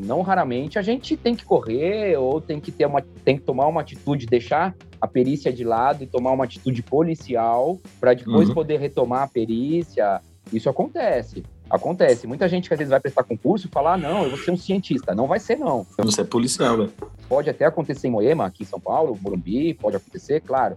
não raramente a gente tem que correr ou tem que ter uma, tem que tomar uma atitude, deixar a perícia de lado e tomar uma atitude policial para depois uhum. poder retomar a perícia. Isso acontece. Acontece. Muita gente que às vezes vai prestar concurso fala: ah, não, eu vou ser um cientista. Não vai ser, não. Você é policial, velho. Pode até acontecer em Moema, aqui em São Paulo, Morumbi, pode acontecer, claro.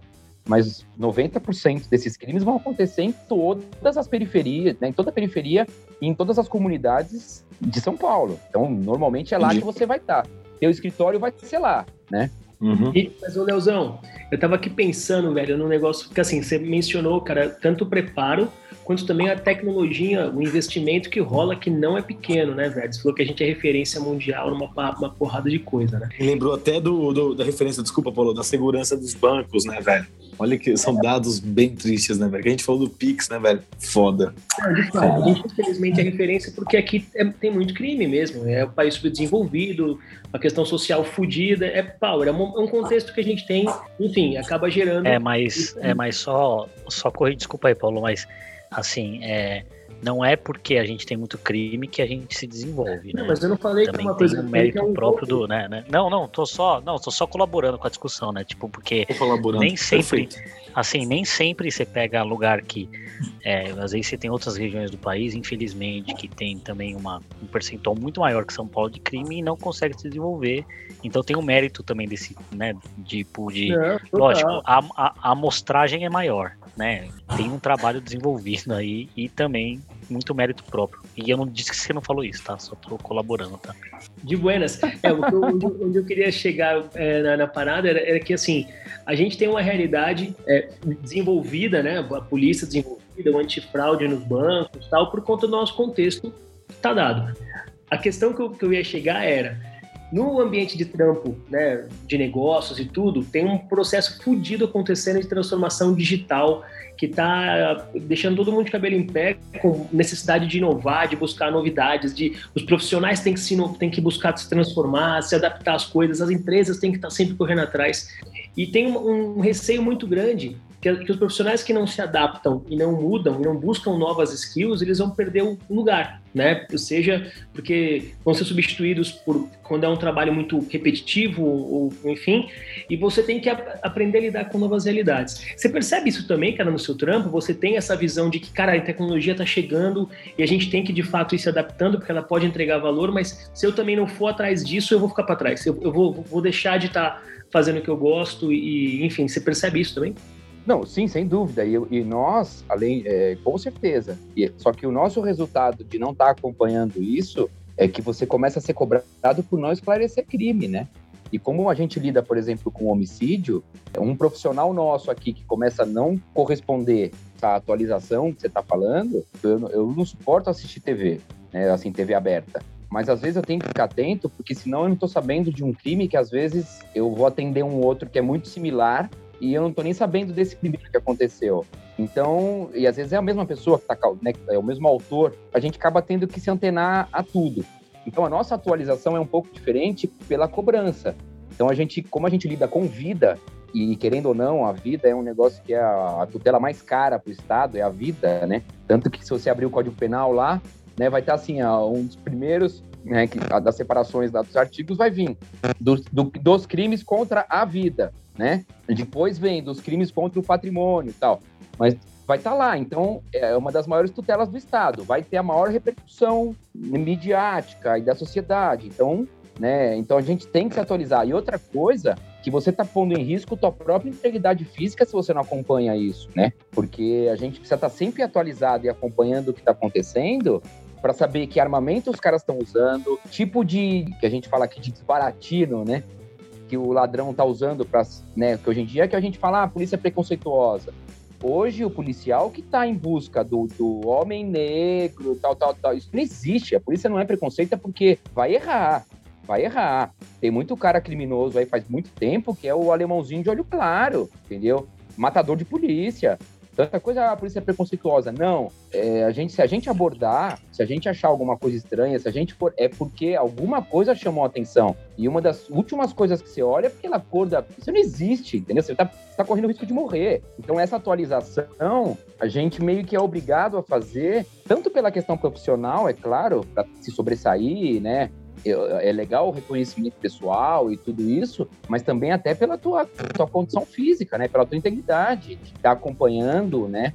Mas 90% desses crimes vão acontecer em todas as periferias, né, em toda a periferia e em todas as comunidades de São Paulo. Então, normalmente é lá Entendi. que você vai estar. Teu escritório vai ser lá, né? Uhum. E, mas, ô Leozão, eu tava aqui pensando, velho, num negócio que, assim, você mencionou, cara, tanto preparo quanto também a tecnologia, o investimento que rola que não é pequeno, né, velho? Você falou que a gente é referência mundial numa uma porrada de coisa, né? Me lembrou até do, do, da referência, desculpa, Paulo, da segurança dos bancos, né, velho? Olha que são dados bem tristes, né, velho? Que a gente falou do Pix, né, velho? Foda. Não, de fato, a gente infelizmente é referência porque aqui é, tem muito crime mesmo. É um país subdesenvolvido, a questão social fodida, é power, é um, é um, contexto que a gente tem, enfim, acaba gerando. É, mas, é, mas só, só correr, desculpa aí, Paulo, mas assim, é, não é porque a gente tem muito crime que a gente se desenvolve, né? Não, mas eu não falei Também que é uma coisa um mérito é um próprio do, né, né, Não, não, tô só, não, tô só colaborando com a discussão, né? Tipo, porque nem sempre, Perfeito. assim, nem sempre você pega lugar que, é, às vezes você tem outras regiões do país, infelizmente, que tem também uma, um percentual muito maior que São Paulo de crime e não consegue se desenvolver. Então tem o mérito também desse, né, tipo de, é, lógico, a, a, a amostragem é maior, né? Tem um trabalho desenvolvido aí e também muito mérito próprio. E eu não disse que você não falou isso, tá? Só tô colaborando, tá? De buenas. É, onde, onde, eu queria chegar é, na, na, parada era, era, que, assim, a gente tem uma realidade é, desenvolvida, né? A polícia desenvolvida, o antifraude nos bancos tal, por conta do nosso contexto tá dado. A questão que eu, que eu ia chegar era no ambiente de trampo, né, de negócios e tudo, tem um processo fodido acontecendo de transformação digital que está deixando todo mundo de cabelo em pé, com necessidade de inovar, de buscar novidades, de os profissionais têm que, se, têm que buscar se transformar, se adaptar às coisas, as empresas têm que estar sempre correndo atrás. E tem um, um receio muito grande que, que, os profissionais que não se adaptam e não mudam e não buscam novas skills, eles vão perder o lugar, né? Ou seja, porque vão ser substituídos por quando é um trabalho muito repetitivo ou, enfim, e você tem que aprender a lidar com novas realidades. Você percebe isso também, cara, no seu trampo? Você tem essa visão de que, cara, a tecnologia está chegando e a gente tem que de fato ir se adaptando porque ela pode entregar valor, mas se eu também não for atrás disso, eu vou ficar para trás. Eu, eu vou, vou deixar de estar tá fazendo o que eu gosto e, enfim, você percebe isso também? Não, sim, sem dúvida. E, e nós, além, é, com certeza. E, só que o nosso resultado de não estar tá acompanhando isso é que você começa a ser cobrado por não esclarecer crime, né? E como a gente lida, por exemplo, com homicídio, um profissional nosso aqui que começa a não corresponder à atualização que você está falando, eu, eu, não suporto assistir TV, né? Assim, TV aberta. Mas às vezes eu tenho que ficar atento, porque senão eu não estou sabendo de um crime que às vezes eu vou atender um outro que é muito similar e eu não tô nem sabendo desse primeiro que aconteceu. Então, e às vezes é a mesma pessoa que tá, né, é o mesmo autor, a gente acaba tendo que se antenar a tudo. Então, a nossa atualização é um pouco diferente pela cobrança. Então, a gente, como a gente lida com vida, e querendo ou não, a vida é um negócio que é a, tutela mais cara para o Estado, é a vida, né? Tanto que se você abrir o Código Penal lá, né, vai estar assim, ó, um dos primeiros né, que, das separações dos artigos vai vir do, do, dos crimes contra a vida né? Depois vem dos crimes contra o patrimônio e tal. Mas vai estar tá lá. Então, é uma das maiores tutelas do Estado. Vai ter a maior repercussão midiática e da sociedade. Então, né? Então, a gente tem que se atualizar. E outra coisa que você está pondo em risco tua própria integridade física se você não acompanha isso, né? Porque a gente precisa estar tá sempre atualizado e acompanhando o que está acontecendo para saber que armamento os caras estão usando, tipo de que a gente fala aqui de desbaratino, né? Que o ladrão tá usando para, né? Que hoje em dia é que a gente fala, ah, a polícia é preconceituosa. Hoje o policial que está em busca do, do homem negro, tal, tal, tal, isso não existe. A polícia não é preconceito, é porque vai errar vai errar. Tem muito cara criminoso aí faz muito tempo que é o alemãozinho de olho claro, entendeu? Matador de polícia. Tanta coisa a polícia é preconceituosa. Não. É, a gente, se a gente abordar, se a gente achar alguma coisa estranha, se a gente for. É porque alguma coisa chamou a atenção. E uma das últimas coisas que você olha é porque cor da. Isso não existe, entendeu? Você está tá correndo o risco de morrer. Então, essa atualização, a gente meio que é obrigado a fazer, tanto pela questão profissional, é claro, para se sobressair, né? É legal o reconhecimento pessoal e tudo isso, mas também até pela tua, tua condição física, né? Pela tua integridade, de estar tá acompanhando, né?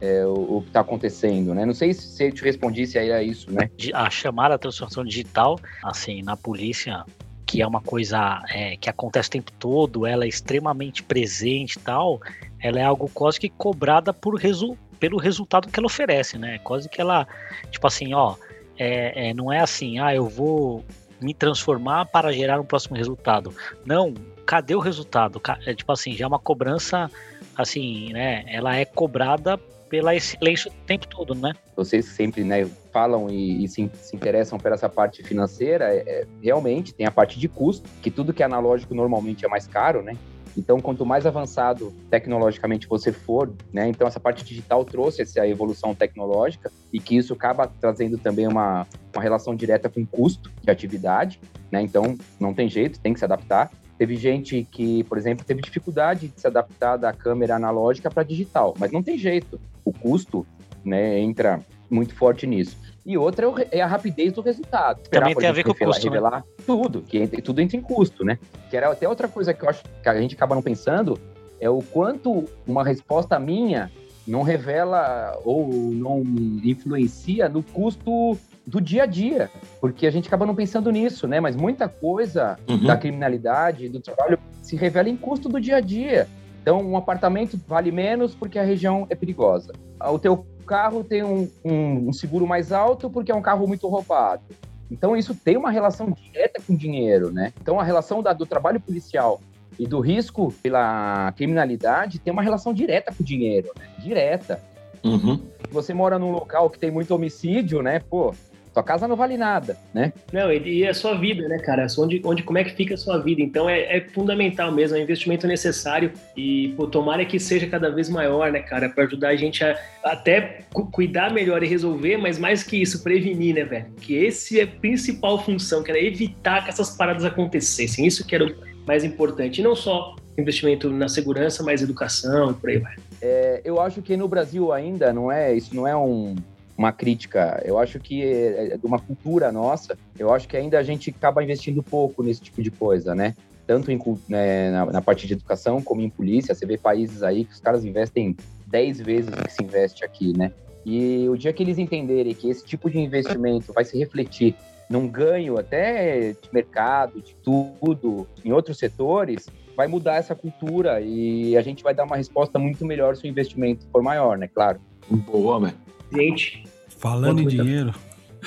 É, o, o, que está acontecendo, né? Não sei se eu te respondi se é isso, né? A chamada transformação digital, assim, na polícia, que é uma coisa é, que acontece o tempo todo, ela é extremamente presente e tal, ela é algo quase que cobrada por resu pelo resultado que ela oferece, né? Quase que ela, tipo assim, ó, é, é, não é assim, ah, eu vou me transformar para gerar um próximo resultado. Não, cadê o resultado? É, tipo assim, já é uma cobrança, assim, né? Ela é cobrada pela excelência o tempo todo, né? Vocês sempre né, falam e, e se, se, interessam por essa parte financeira, é, é, realmente tem a parte de custo, que tudo que é analógico normalmente é mais caro, né? Então, quanto mais avançado tecnologicamente você for, né? Então, essa parte digital trouxe essa evolução tecnológica e que isso acaba trazendo também uma, uma relação direta com o custo de atividade, né? Então, não tem jeito, tem que se adaptar. Teve gente que, por exemplo, teve dificuldade de se adaptar da câmera analógica para digital, mas não tem jeito. O custo, né, entra muito forte nisso. E outra é, é a rapidez do resultado. Também tem a ver com o custo, né? revelar né? tudo, que entra, tudo entra em custo, né? Que era até outra coisa que eu acho que a gente acaba não pensando, é o quanto uma resposta minha não revela ou não influencia no custo do dia a dia, porque a gente acaba não pensando nisso, né? Mas muita coisa uhum. da criminalidade, do trabalho, se revela em custo do dia a dia. Então, um apartamento vale menos porque a região é perigosa. O teu carro tem um, um, um seguro mais alto porque é um carro muito roubado. Então, isso tem uma relação direta com o dinheiro, né? Então, a relação da, do trabalho policial e do risco pela criminalidade tem uma relação direta com o dinheiro, né? Direta. Uhum. Você mora num local que tem muito homicídio, né? Pô, sua casa não vale nada, né? Não, e é a sua vida, né, cara? Onde, onde, como é que fica a sua vida? Então é, é fundamental mesmo, é um investimento necessário e, pô, tomara que seja cada vez maior, né, cara? Para ajudar a gente a até cuidar melhor e resolver, mas mais que isso, prevenir, né, velho? Que esse é a principal função, que era evitar que essas paradas acontecessem. Isso que era o mais importante. E não só investimento na segurança, mas educação e por aí vai. É, eu acho que no Brasil ainda não é, isso não é um uma crítica. Eu acho que é, é de uma cultura nossa, eu acho que ainda a gente acaba investindo pouco nesse tipo de coisa, né? Tanto em, né, na, na, parte de educação como em polícia. Você vê países aí que os caras investem 10 vezes o que se investe aqui, né? E o dia que eles entenderem que esse tipo de investimento vai se refletir num ganho até de mercado, de tudo, em outros setores, vai mudar essa cultura e a gente vai dar uma resposta muito melhor se o investimento for maior, né? Claro. Boa, velho. Gente. Falando em dinheiro.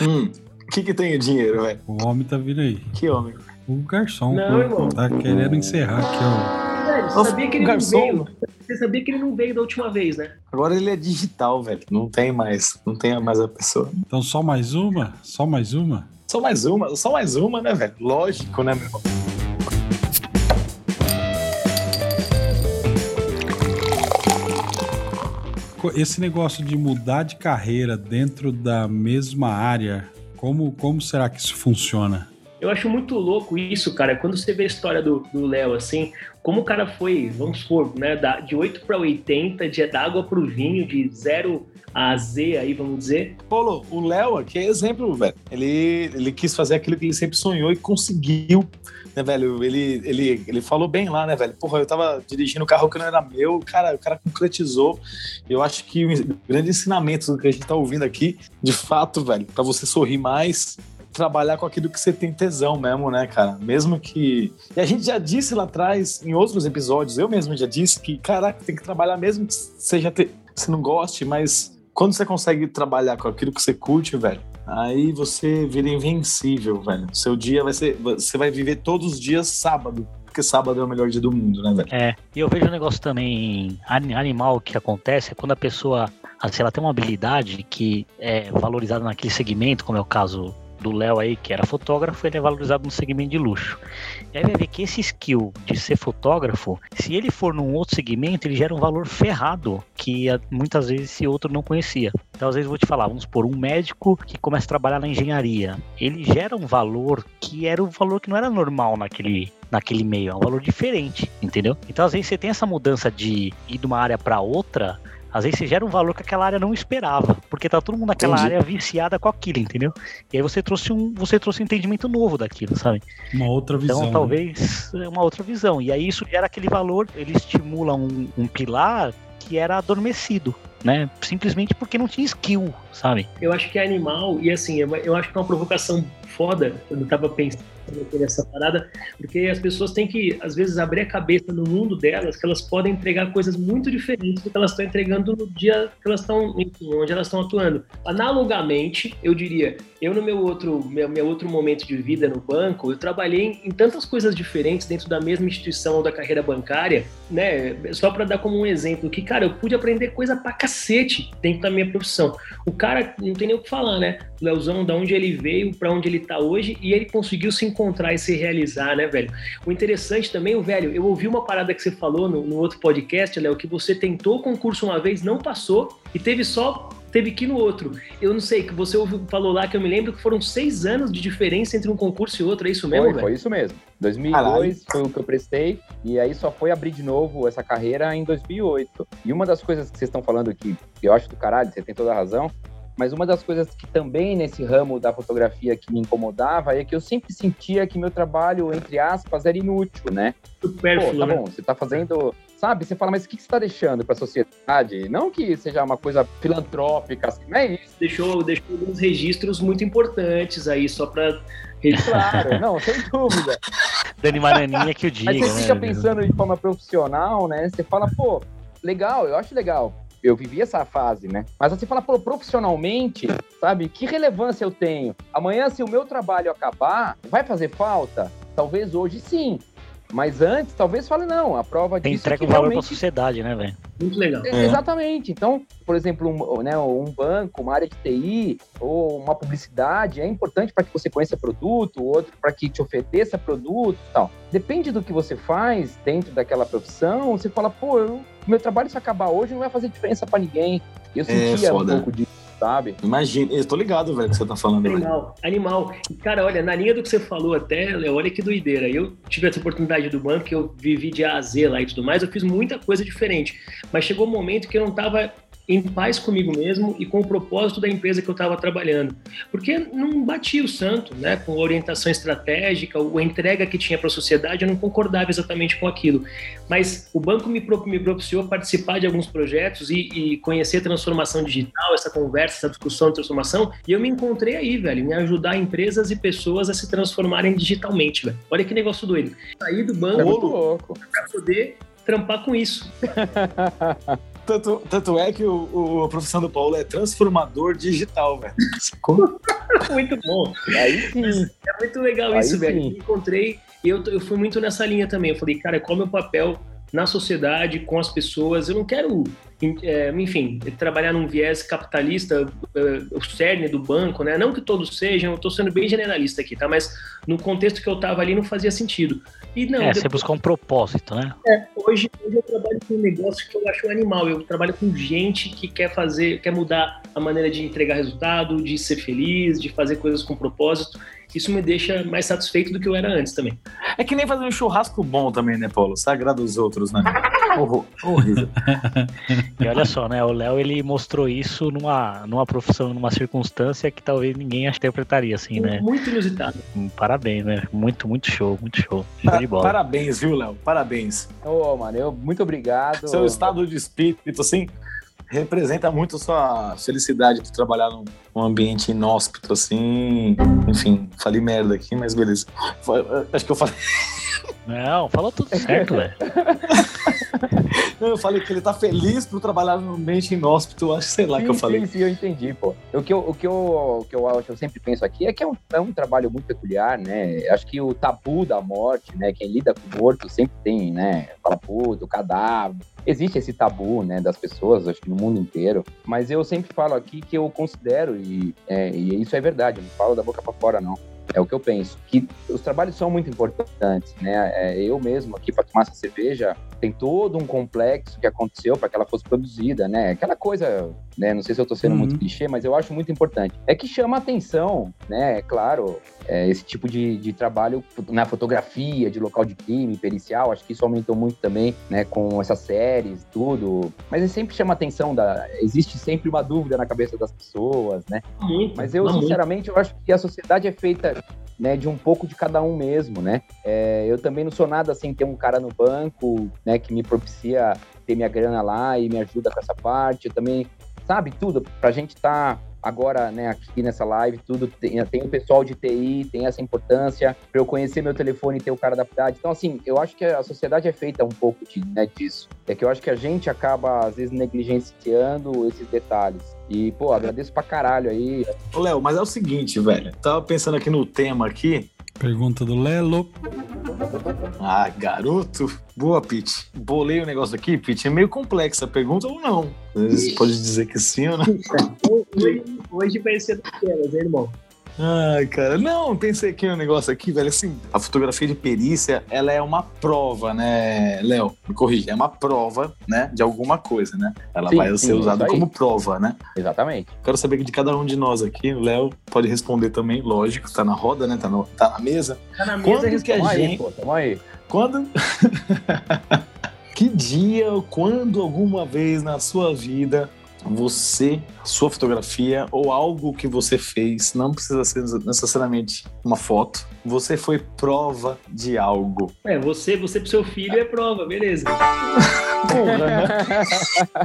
Hum, o que que tem dinheiro, velho? O homem tá vindo aí. Que homem? O garçom. Não, irmão. Tá querendo encerrar aqui, ó. Velho, você sabia que ele garçom. não veio. Você sabia que ele não veio da última vez, né? Agora ele é digital, velho. Não tem mais. Não tem mais a pessoa. Então só mais uma? Só mais uma? Só mais uma, só mais uma, né, velho? Lógico, né, meu irmão? Esse negócio de mudar de carreira dentro da mesma área, como, como será que isso funciona? Eu acho muito louco isso, cara. Quando você vê a história do Léo, assim, como o cara foi, vamos supor, né, de 8 para 80, de água para o vinho, de 0 a Z aí, vamos dizer. Polo, o Léo aqui é exemplo, velho. Ele, ele quis fazer aquilo que ele sempre sonhou e conseguiu né, velho? Ele, ele, ele falou bem lá, né, velho? Porra, eu tava dirigindo um carro que não era meu, cara, o cara concretizou. Eu acho que o grande ensinamento do que a gente tá ouvindo aqui, de fato, velho, para você sorrir mais, trabalhar com aquilo que você tem tesão mesmo, né, cara? Mesmo que. E a gente já disse lá atrás, em outros episódios, eu mesmo já disse que, caraca, tem que trabalhar mesmo que seja te... você não goste, mas quando você consegue trabalhar com aquilo que você curte, velho, aí você vira invencível, velho. Seu dia vai ser. Você vai viver todos os dias sábado porque sábado é o melhor dia do mundo, né, velho? É, e eu vejo um negócio também animal que acontece é quando a pessoa, se ela tem uma habilidade que é valorizada naquele segmento, como é o caso do Léo aí, que era fotógrafo, ele é valorizado no segmento de luxo. E aí vai ver que esse skill de ser fotógrafo, se ele for num outro segmento, ele gera um valor ferrado que muitas vezes esse outro não conhecia. Então, às vezes, vou te falar, vamos por um médico que começa a trabalhar na engenharia. Ele gera um valor que era um valor que não era normal naquele, naquele meio, é um valor diferente, entendeu? Então, às vezes, você tem essa mudança de ir de uma área para outra às vezes você gera um valor que aquela área não esperava, porque tá todo mundo naquela Entendi. área viciada com aquilo, entendeu? E aí você trouxe um, você trouxe um entendimento novo daquilo, sabe? Uma outra visão. Então talvez né? uma outra visão. E aí isso gera aquele valor, ele estimula um, um pilar que era adormecido. Né? Simplesmente porque não tinha skill, sabe? Eu acho que é animal, e assim, eu acho que é uma provocação foda, quando eu tava pensando nessa parada, porque as pessoas têm que, às vezes, abrir a cabeça no mundo delas, que elas podem entregar coisas muito diferentes do que elas estão entregando no dia que elas estão, onde elas estão atuando. Analogamente, eu diria, eu no meu outro, meu, meu outro momento de vida no banco, eu trabalhei em tantas coisas diferentes dentro da mesma instituição da carreira bancária, né? Só para dar como um exemplo, que, cara, eu pude aprender coisa pra cacete dentro da minha profissão. O cara, não tem nem o que falar, né? O Leozão, da onde ele veio, para onde ele tá hoje, e ele conseguiu se encontrar e se realizar, né, velho? O interessante também, o velho, eu ouvi uma parada que você falou no, no outro podcast, Léo, que você tentou o concurso uma vez, não passou e teve só teve que ir no outro. Eu não sei, que você ouviu, falou lá que eu me lembro que foram seis anos de diferença entre um concurso e outro, é isso mesmo? Foi, foi isso mesmo. 2002 foi o que eu prestei, e aí só foi abrir de novo essa carreira em 2008. E uma das coisas que vocês estão falando aqui, que eu acho do caralho, você tem toda a razão, mas uma das coisas que também nesse ramo da fotografia que me incomodava é que eu sempre sentia que meu trabalho, entre aspas, era inútil, né? Supérfluo, Pô, tá né? bom, você tá fazendo, sabe? Você fala, mas o que você está deixando para a sociedade? Não que seja uma coisa filantrópica, assim, não é isso. Deixou, deixou alguns registros muito importantes aí, só para Claro, não, sem dúvida. Dani Maraninha que o diga. Mas você fica né? pensando de forma profissional, né? Você fala, pô, legal, eu acho legal eu vivi essa fase, né? Mas você fala, pô, profissionalmente, sabe? Que relevância eu tenho? Amanhã, se o meu trabalho acabar, vai fazer falta? Talvez hoje sim. Mas antes, talvez fale, não, a prova Tem disso. Entrega é um valor realmente... para a sociedade, né, velho? Muito legal. É, é. Exatamente. Então, por exemplo, um, né, um banco, uma área de TI ou uma publicidade é importante para que você conheça produto, outro para que te ofereça produto e tal. Depende do que você faz dentro daquela profissão, você fala, pô, eu, meu trabalho se acabar hoje não vai fazer diferença para ninguém. Eu é sentia um pouco disso sabe? Imagina, eu tô ligado, velho, que você tá falando. Animal, aí. animal. Cara, olha, na linha do que você falou até, Léo, olha que doideira. Eu tive essa oportunidade do banco, que eu vivi de A a Z lá e tudo mais, eu fiz muita coisa diferente. Mas chegou um momento que eu não tava em paz comigo mesmo e com o propósito da empresa que eu estava trabalhando. Porque não batia o santo, né? Com a orientação estratégica, a entrega que tinha para a sociedade, eu não concordava exatamente com aquilo. Mas o banco me, me propiciou participar de alguns projetos e, e conhecer a transformação digital, essa conversa, essa discussão de transformação, e eu me encontrei aí, velho, me ajudar empresas e pessoas a se transformarem digitalmente, velho. Olha que negócio doido. Sair do banco é para poder trampar com isso. Tanto, tanto é que o, o, a profissão do Paulo é transformador digital, velho. muito bom. Aí sim. É muito legal Aí isso, sim. velho. Me encontrei e eu, eu fui muito nessa linha também. Eu falei, cara, qual é o meu papel na sociedade, com as pessoas. Eu não quero, enfim, trabalhar num viés capitalista, é, o cerne do banco, né? Não que todos sejam, eu estou sendo bem generalista aqui, tá? Mas no contexto que eu estava ali não fazia sentido. E não, é, depois... você buscar um propósito, né? É, hoje, hoje eu trabalho com um negócio que eu acho animal. Eu trabalho com gente que quer fazer, quer mudar a maneira de entregar resultado, de ser feliz, de fazer coisas com propósito isso me deixa mais satisfeito do que eu era antes também. É que nem fazer um churrasco bom também, né, Paulo? Sagrado os outros, né? Horrível. e olha só, né? O Léo ele mostrou isso numa, numa profissão, numa circunstância que talvez ninguém interpretaria assim, né? Muito inusitado. Hum, parabéns, né? Muito, muito show, muito show. Show de bola. Parabéns, viu, Léo? Parabéns. Ô, oh, mano, eu, muito obrigado. Seu estado de espírito, assim, representa muito sua felicidade de trabalhar num, num ambiente inóspito, assim. Enfim, falei merda aqui, mas beleza. Acho que eu falei. Não, falou tudo certo, velho. Eu falei que ele tá feliz por trabalhar no ambiente inóspito, acho, sei lá sim, que eu falei. Sim, sim, eu entendi, pô. O que eu, o que eu, o que eu, acho, eu sempre penso aqui é que é um, é um trabalho muito peculiar, né? Acho que o tabu da morte, né? Quem lida com morto sempre tem, né? Fala, puto, cadáver. Existe esse tabu, né, das pessoas, acho que no mundo inteiro. Mas eu sempre falo aqui que eu considero, e, é, e isso é verdade, não falo da boca para fora, não é o que eu penso. Que os trabalhos são muito importantes, né? É, eu mesmo aqui para tomar essa cerveja tem todo um complexo que aconteceu para que ela fosse produzida, né? Aquela coisa, né? Não sei se eu estou sendo uhum. muito clichê, mas eu acho muito importante. É que chama atenção, né? É claro, é, esse tipo de, de trabalho na fotografia, de local de crime, pericial, acho que isso aumentou muito também, né? Com essas séries, tudo. Mas sempre chama atenção da, existe sempre uma dúvida na cabeça das pessoas, né? Muito, mas eu sinceramente eu acho que a sociedade é feita né, de um pouco de cada um mesmo, né? É, eu também não sou nada sem ter um cara no banco, né, que me propicia ter minha grana lá e me ajuda com essa parte. Eu também, sabe, tudo, pra gente estar tá agora, né, aqui nessa live, tudo tem, tem o pessoal de TI, tem essa importância, para eu conhecer meu telefone e ter o cara da cidade. Então, assim, eu acho que a sociedade é feita um pouco de, né, disso. É que eu acho que a gente acaba, às vezes, negligenciando esses detalhes. E, pô, agradeço pra caralho aí. Ô, Léo, mas é o seguinte, velho. Tava pensando aqui no tema aqui. Pergunta do Lelo. Ah, garoto. Boa, Pete. Bolei o negócio aqui, Pete. É meio complexa a pergunta ou não? Você pode dizer que sim ou não. Hoje, hoje vai ser daquelas, hein, irmão? Ai, cara, não, pensei aqui um negócio aqui, velho, assim, a fotografia de perícia, ela é uma prova, né, Léo? Me corrija, é uma prova, né, de alguma coisa, né? Ela sim, vai sim, ser usada como prova, né? Exatamente. Quero saber de cada um de nós aqui, o Léo pode responder também, lógico, tá na roda, né, tá, no, tá na mesa. Tá na mesa, Quando que a aí, gente... Pô, tamo aí. Quando... que dia, quando alguma vez na sua vida você, sua fotografia ou algo que você fez, não precisa ser necessariamente uma foto, você foi prova de algo. É, você, você pro seu filho é prova, beleza. Porra, né?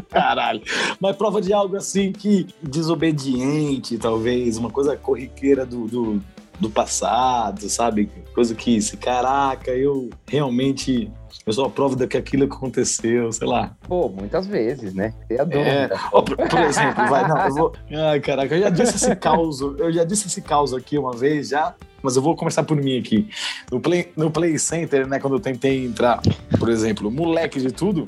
Caralho. Mas prova de algo assim que desobediente, talvez, uma coisa corriqueira do, do, do passado, sabe? Coisa que, caraca, eu realmente eu sou a prova de que aquilo aconteceu, sei lá. Pô, muitas vezes, né? Tem a dúvida. É, ó, por, por, exemplo, vai, não, eu vou. Ai, caraca, eu já disse esse caos, eu já disse esse caos aqui uma vez já, mas eu vou começar por mim aqui. No Play, no play Center, né, quando eu tentei entrar, por exemplo, moleque de tudo,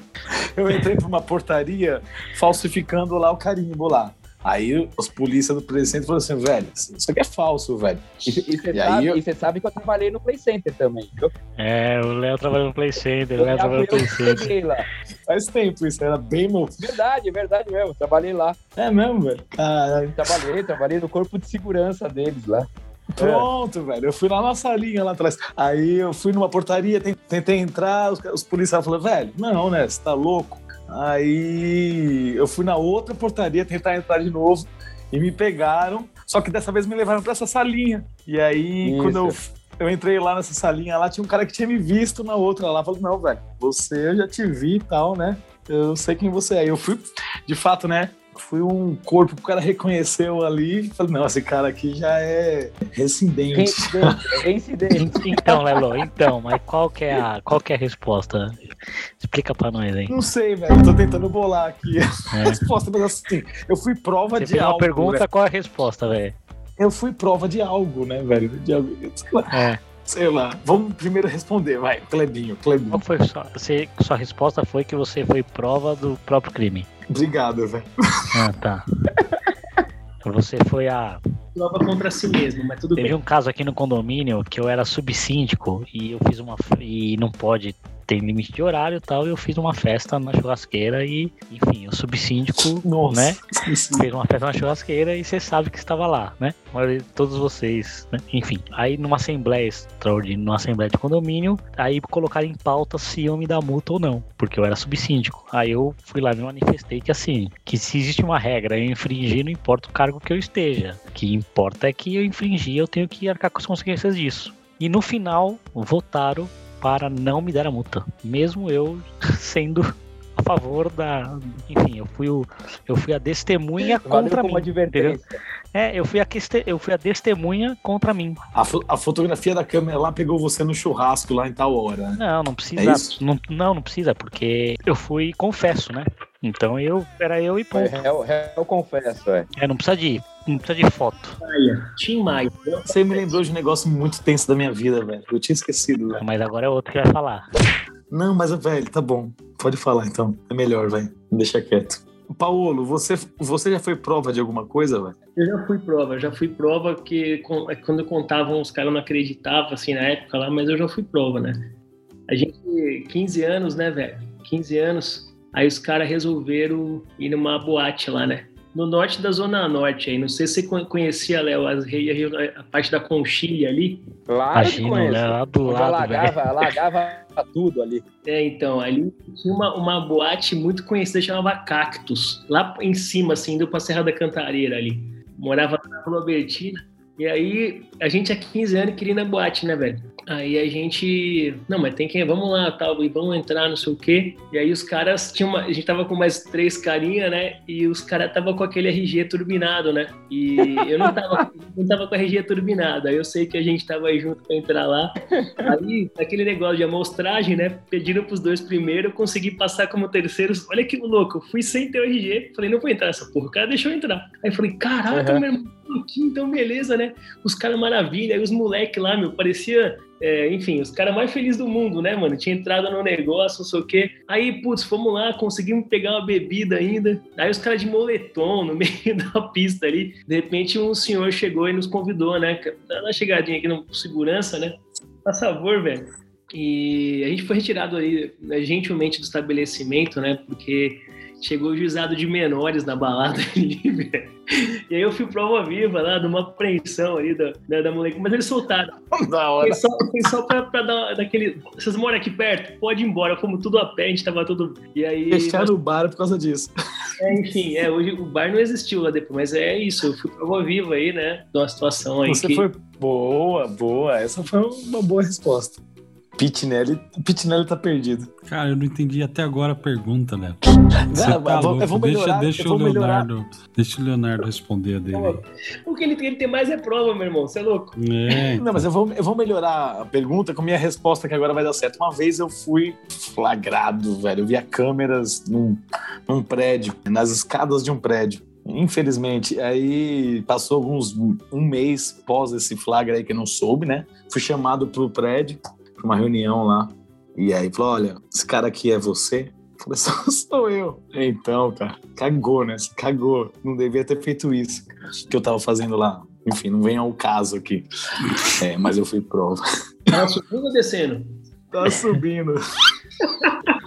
eu entrei por uma portaria falsificando lá o carimbo lá. Aí os polícia do Play Center falaram assim, velho, isso aqui é falso, velho. E você sabe, eu... sabe, que eu trabalhei no Play Center também, viu? É, o Léo trabalhou no Play Center, o Léo trabalhou no Play Center. Lá. Faz tempo isso, era bem novo. Verdade, verdade mesmo, trabalhei lá. É mesmo, velho? Caralho. Trabalhei, trabalhei no corpo de segurança deles lá. Pronto, é. velho. Eu fui lá na salinha lá atrás. Aí eu fui numa portaria, tentei entrar, os, os policiais falaram, velho, não, né? Você tá louco? Aí eu fui na outra portaria tentar entrar de novo e me pegaram, só que dessa vez me levaram para essa salinha. E aí, Isso. quando eu, eu entrei lá nessa salinha, lá tinha um cara que tinha me visto na outra lá. Falou: Não, velho, você eu já te vi e tal, né? Eu sei quem você é. Eu fui, de fato, né? Fui um corpo que o cara reconheceu ali. Falei, não, esse cara aqui já é residente. Residente. então, Lelo, então, mas qual que é a, qual que é a resposta? Explica pra nós aí. Não sei, velho. Tô tentando bolar aqui é. a resposta, mas assim, eu fui prova Você de algo. uma pergunta, véio. qual é a resposta, velho? Eu fui prova de algo, né, velho? De algo. É. Sei lá. Vamos primeiro responder, vai. Clebinho, Clebinho. Qual foi sua, você, sua resposta foi que você foi prova do próprio crime? Obrigado, velho. Ah, tá. Você foi a. Prova contra si mesmo, mas tudo Teve bem. um caso aqui no condomínio que eu era subsíndico e eu fiz uma. E não pode tem limite de horário e tal, e eu fiz uma festa na churrasqueira e, enfim, o subsíndico, Nossa, né, fez uma festa na churrasqueira e você sabe que estava lá, né? Todos vocês, né? Enfim, aí numa assembleia extraordinária, numa assembleia de condomínio, aí colocaram em pauta se iam me dar multa ou não, porque eu era subsíndico. Aí eu fui lá e me manifestei que assim, que se existe uma regra, eu infringir, não importa o cargo que eu esteja. O que importa é que eu infringi, eu tenho que arcar com as consequências disso. E no final, votaram para não me dar a multa, mesmo eu sendo a favor da. Enfim, eu fui, o, eu fui a testemunha Valeu contra mim. advertência. É, eu fui, a, queste- eu fui a testemunha contra mim. A, a fotografia da câmera lá pegou você no churrasco lá em tal hora. né? Não, não É precisa. isso? não, não, não precisa, porque eu fui confesso, né? Então eu era eu e É, ponto. réu, réu confesso, é. É, não precisa de. Não precisa de foto. Maia, Tim Maia. Você me lembrou de um negócio muito tenso da minha vida, velho. Eu tinha esquecido, velho. Mas agora é outro que vai falar. Não, mas, velho, tá bom. Pode falar então. É melhor, velho. Deixa quieto. Paulo, você, você já foi prova de alguma coisa, velho? Eu já fui prova, já fui prova que é, quando contavam os caras não acreditavam assim na época lá, mas eu já fui prova, né? A gente, 15 anos, né, velho? 15 anos. Aí os caras resolveram ir numa boate lá, né? No norte da Zona Norte aí. Não sei se você con- conhecia, Léo, a, a parte da Conchilha ali. Claro que Imagina, conheço. né? Lá do lado, velho. alagava, alagava tudo ali. É, então, ali tinha uma, uma boate muito conhecida, chamava Cactus. Lá em cima, assim, indo pra Serra da Cantareira ali. Morava na Rua Albertina. E aí, a gente tinha 15 anos queria ir na boate, né, velho? Aí a gente. Não, mas tem que. Vamos lá, tal, e vamos entrar, não sei o quê. E aí os caras tinham uma. A gente tava com mais três carinha, né? E os caras tava com aquele RG turbinado, né? E eu não tava, não tava com RG turbinado. Aí eu sei que a gente tava aí junto pra entrar lá. Aí, aquele negócio de amostragem, né? Pediram pros dois primeiro, eu consegui passar como terceiro. Olha que louco, eu fui sem ter o RG. Falei, não vou entrar nessa porra. O cara deixou eu entrar. Aí eu falei, caraca, Uhum. meu irmão, aqui, então beleza, né? Os caras maravilha. Aí os moleque lá, meu, parecia. é, enfim, os caras mais felizes do mundo, né, mano? Tinha entrado no negócio, não sei o quê. Aí, putz, fomos lá, conseguimos pegar uma bebida ainda. Aí os caras de moletom no meio da pista ali. De repente, um senhor chegou e nos convidou, né? Uma chegadinha aqui no segurança, né? Por favor, velho. E a gente foi retirado aí né, gentilmente do estabelecimento, né? Porque chegou o juizado de menores na balada ali, velho. E aí eu fui prova viva lá, de uma apreensão ali da, da, da moleque, mas eles soltaram. Da hora. Foi só, foi só pra, pra dar daquele. Vocês moram aqui perto? Pode ir embora. Fomos tudo a pé, a gente tava tudo. E aí. Fecharam o bar por causa disso. é, enfim, é, hoje o bar não existiu lá depois, mas é isso. Eu fui prova viva aí, né? De uma situação aí Você que. foi boa, boa. Essa foi uma boa resposta. Pitinelli, Pitinelli tá perdido. Cara, eu não entendi até agora a pergunta, Léo. Eu tá vou- louco. eu vou deixa melhorar, deixa eu o melhorar. Leonardo, deixa o Leonardo responder a dele. aí. O que ele, ele tem mais é prova, meu irmão. Você é louco. É, Não, mas eu vou, eu vou melhorar a pergunta com minha resposta que agora vai dar certo. Uma vez eu fui flagrado, velho. Eu via câmeras num, num prédio, nas escadas de um prédio. Infelizmente, aí passou alguns um mês pós esse flagra aí que eu não soube, né? Fui chamado pro prédio, pra uma reunião lá. E aí falou: olha, esse cara aqui é você? Falei, sou, sou eu. Então, cara, cagou, né? Você cagou. Não devia ter feito isso que eu tava fazendo lá. Enfim, não vem ao caso aqui. É, mas eu fui prova. Tá subindo ou descendo? Tá subindo.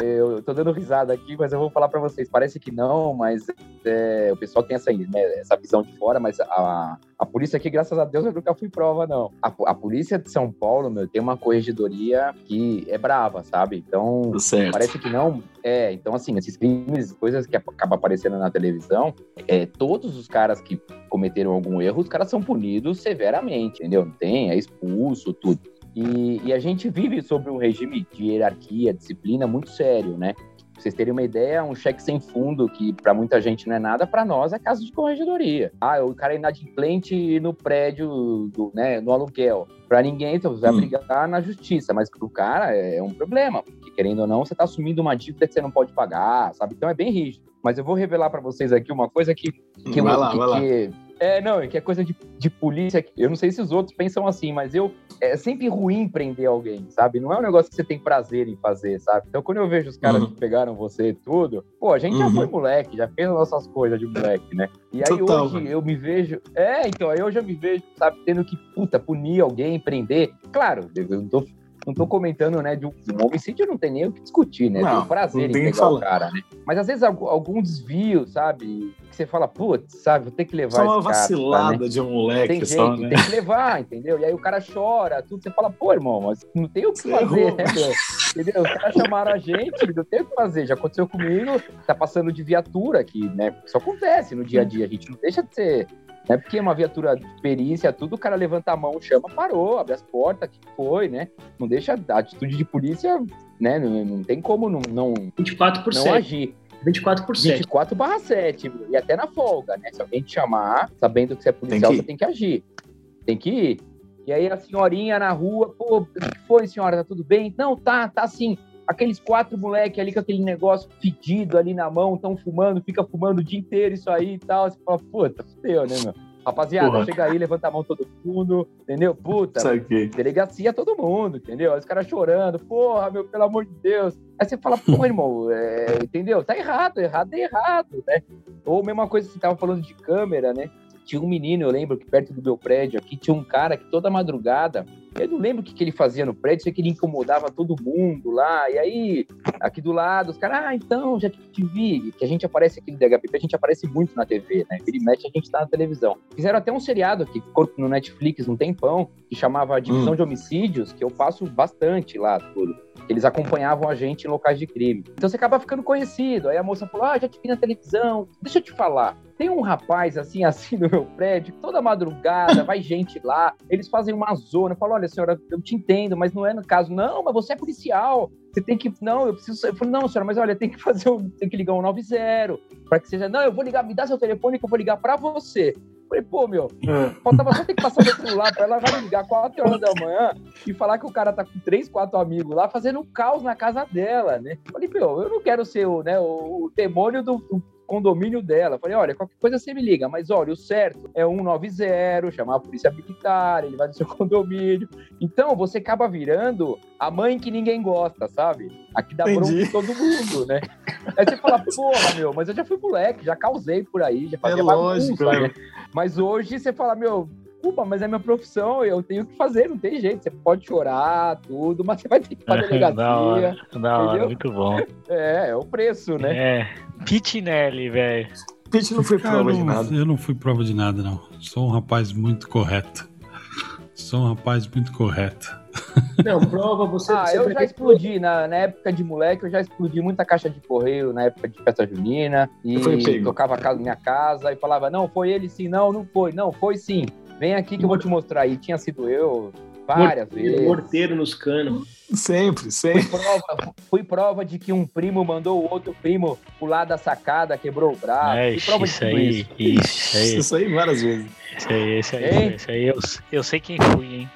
Eu tô dando risada aqui, mas eu vou falar pra vocês. Parece que não, mas é, o pessoal tem essa, né, essa visão de fora, mas a, a polícia aqui, graças a Deus, eu nunca fui prova, não. A, a polícia de São Paulo, meu, tem uma corregedoria que é brava, sabe? Então, Tá. Parece que não. É, então, assim, esses crimes, coisas que acabam aparecendo na televisão, é, todos os caras que cometeram algum erro, os caras são punidos severamente, entendeu? Não tem, é expulso, tudo. E, e a gente vive sobre um regime de hierarquia, disciplina muito sério, né? Pra vocês terem uma ideia, um cheque sem fundo, que para muita gente não é nada, para nós é caso de corregedoria. Ah, o cara é inadimplente no prédio, do, né, no aluguel. Para ninguém, então você vai Hum. brigar na justiça, mas pro cara é um problema, porque querendo ou não, você tá assumindo uma dívida que você não pode pagar, sabe? Então é bem rígido. Mas eu vou revelar para vocês aqui uma coisa que, que vai lá, que- vai lá. que- é, não, é que é coisa de, de polícia. Eu não sei se os outros pensam assim, mas eu. É sempre ruim prender alguém, sabe? Não é um negócio que você tem prazer em fazer, sabe? Então, quando eu vejo os caras Uhum. que pegaram você e tudo, pô, a gente já Uhum. foi moleque, já fez as nossas coisas de moleque, né? E aí Total, hoje mano. eu me vejo. É, então, aí hoje eu me vejo, sabe, tendo que, puta, punir alguém, prender. Claro, eu não tô. Não tô comentando, né, de um, de um homicídio, não tem nem o que discutir, né? Não, tem prazer não em o pegar o falar. cara, né? Mas às vezes algum, algum desvio, sabe? Que você fala, putz, sabe, vou ter que levar Só uma cara, vacilada né? de um moleque Tem só, jeito, né? tem que levar, entendeu? E aí o cara chora, tudo, você fala, pô, irmão, mas não tem o que Você fazer, errou. né, meu? Entendeu? Os caras chamaram a gente, não tem o que fazer. Já aconteceu comigo, tá passando de viatura aqui, né? Isso acontece no dia a dia, a gente não deixa de ser. Não é porque é uma viatura de perícia, tudo, o cara levanta a mão, chama, parou, abre as portas, que foi, né? Não deixa. A atitude de polícia né? Não, não tem como não, não, 24 por não 7. agir. 24 por 7. 24 barra 7, e até na folga, né? Se alguém te chamar, sabendo que você é policial, ir. você tem que agir. Tem que ir. E aí a senhorinha na rua, pô, o que foi, senhora? Tá tudo bem? Não, tá, tá sim. Aqueles quatro moleque ali com aquele negócio fedido ali na mão, estão fumando, fica fumando o dia inteiro isso aí e tal. Você fala, puta, fudeu, né, meu? Rapaziada, Porra. chega aí, levanta a mão todo mundo, entendeu? Puta, delegacia todo mundo, entendeu? Aí Os caras chorando, porra, meu, pelo amor de Deus. Aí você fala, pô, irmão, é, entendeu? Tá errado, errado é errado, né? Ou mesma coisa que você tava falando de câmera, né? Tinha um menino, eu lembro que perto do meu prédio aqui tinha um cara que toda madrugada, eu não lembro o que, que ele fazia no prédio, sei que ele incomodava todo mundo lá, e aí, aqui do lado, os caras, ah, então, já te vi, que a gente aparece aqui no DHPP, a gente aparece muito na TV, né? Vira e mexe, a gente tá na televisão. Fizeram até um seriado aqui, no Netflix um tempão, que chamava Divisão de Homicídios, que eu passo bastante lá, tudo. Eles acompanhavam a gente em locais de crime. Então você acaba ficando conhecido. Aí a moça falou: Ah, já te vi na televisão. Deixa eu te falar. Tem um rapaz assim, assim no meu prédio, toda madrugada vai gente lá, eles fazem uma zona. Eu falo: Olha, senhora, eu te entendo, mas não é no caso. Não, mas você é policial. Você tem que. Não, eu preciso. Eu falei: Não, senhora, mas olha, tem que fazer um. Tem que ligar um 90 para que seja. Não, eu vou ligar, me dá seu telefone que eu vou ligar para você. Falei, pô, meu, faltava só ter que passar meu celular pra ela, vai me ligar 4 horas da manhã e falar que o cara tá com três, quatro amigos lá fazendo um caos na casa dela, né? Falei, meu, eu não quero ser o, né, o demônio do, do condomínio dela. Falei, olha, qualquer coisa você me liga, mas olha, o certo é 190, chamar a polícia militar, ele vai no seu condomínio. Então, você acaba virando a mãe que ninguém gosta, sabe? Aqui dá bronca em todo mundo, né? Aí você fala, porra, meu, mas eu já fui moleque, já causei por aí, já fazia É bagunça, né? Mas hoje você fala, meu, desculpa, mas é minha profissão, eu tenho que fazer, não tem jeito. Você pode chorar, tudo, mas você vai ter que da delegacia. hora, da hora, entendeu? muito bom. É, é o preço, né? É. Pitinelli, velho. Pete não foi prova de nada. eu não fui prova de nada, não. Sou um rapaz muito correto. Sou um rapaz muito correto. Não, prova, você. Ah, você eu já que- explodi, na, na época de moleque, eu já explodi muita caixa de correio na época de festa junina. E tocava a casa, minha casa e falava, não, foi ele sim, não, não foi, não, foi sim. Vem aqui que eu vou te mostrar. E tinha sido eu várias morteiro, vezes. morteiro nos canos. Sempre, Fui sempre. prova, fui prova de que um primo mandou o outro primo pular da sacada, quebrou o braço. É, fui prova de isso tudo aí, isso. isso aí, Isso aí várias vezes. isso aí, isso aí, isso aí. Eu, eu sei quem fui, hein?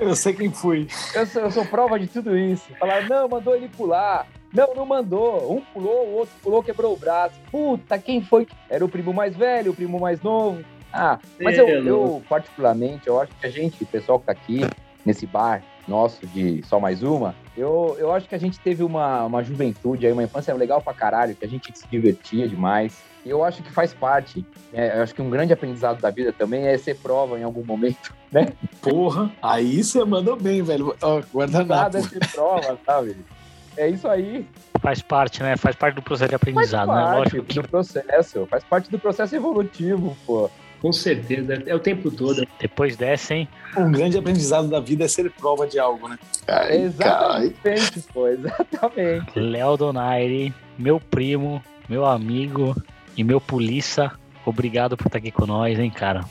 Eu sei quem fui. Eu sou, eu sou prova de tudo isso. Falaram, não, mandou ele pular. Não, não mandou. Um pulou, o outro pulou, quebrou o braço. Puta, quem foi? Era o primo mais velho, o primo mais novo. Ah, mas eu, eu, particularmente, eu acho que a gente, o pessoal que tá aqui nesse bar nosso de Só Mais Uma, eu, eu acho que a gente teve uma, uma juventude aí, uma infância legal pra caralho, que a gente se divertia demais. E eu acho que faz parte. É, eu acho que um grande aprendizado da vida também é ser prova em algum momento, né? Porra, aí você mandou bem, velho. Guardanapo. Nada é ser prova, sabe? É isso aí. Faz parte, né? Faz parte do processo de Faz aprendizado, né? parte Lógico que do processo. Faz parte do processo evolutivo, pô. Com certeza. É o tempo todo. depois dessa, hein? Um grande aprendizado da vida é ser prova de algo, né? Ai, Exatamente, pô. Exatamente. Léo Donaire, meu primo, meu amigo e meu polícia, obrigado por estar aqui com nós, hein, cara?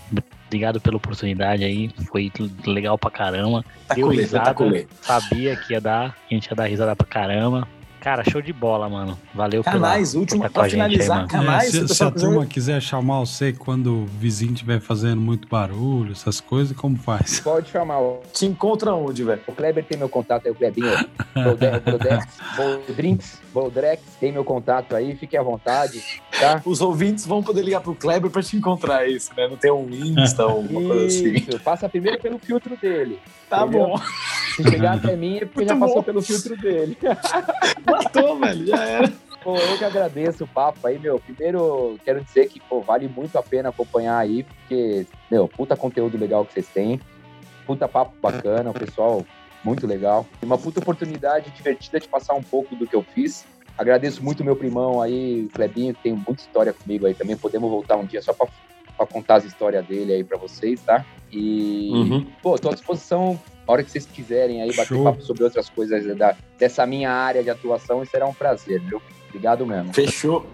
Obrigado pela oportunidade aí, foi legal pra caramba. Tá Deu colê, risada, tá sabia que ia dar, que a gente ia dar risada pra caramba. Cara, show de bola, mano. Valeu Canais, pela, com pra aí, finalizar, mano. canais. É, se o se, se a turma quiser chamar você quando o vizinho estiver fazendo muito barulho, essas coisas, como faz? Pode chamar. O Te encontra onde, velho? o Kleber tem meu contato aí, o Klebinho. Boldrinks, Boldrex, tem meu contato aí, fiquem à vontade, tá? Os ouvintes vão poder ligar pro Kleber pra te encontrar isso, né? Não tem um Insta ou alguma coisa assim. Isso, passa primeiro pelo filtro dele. Tá Entendeu? bom. Se chegar até mim é porque já Muito passou bom. pelo filtro dele. Matou, velho. Já era. Pô, eu que agradeço o papo aí, meu. Primeiro, quero dizer que, pô, vale muito a pena acompanhar aí, porque, meu, puta conteúdo legal que vocês têm. Puta papo bacana, o pessoal muito legal. Uma puta oportunidade divertida de passar um pouco do que eu fiz. Agradeço muito meu primão aí, Clebinho, que tem muita história comigo aí também. Podemos voltar um dia só pra, para contar as histórias dele aí para vocês, tá? E, uhum. pô, tô à disposição a hora que vocês quiserem aí bater Show. papo sobre outras coisas da, dessa minha área de atuação, e será um prazer, viu? Obrigado mesmo. Fechou.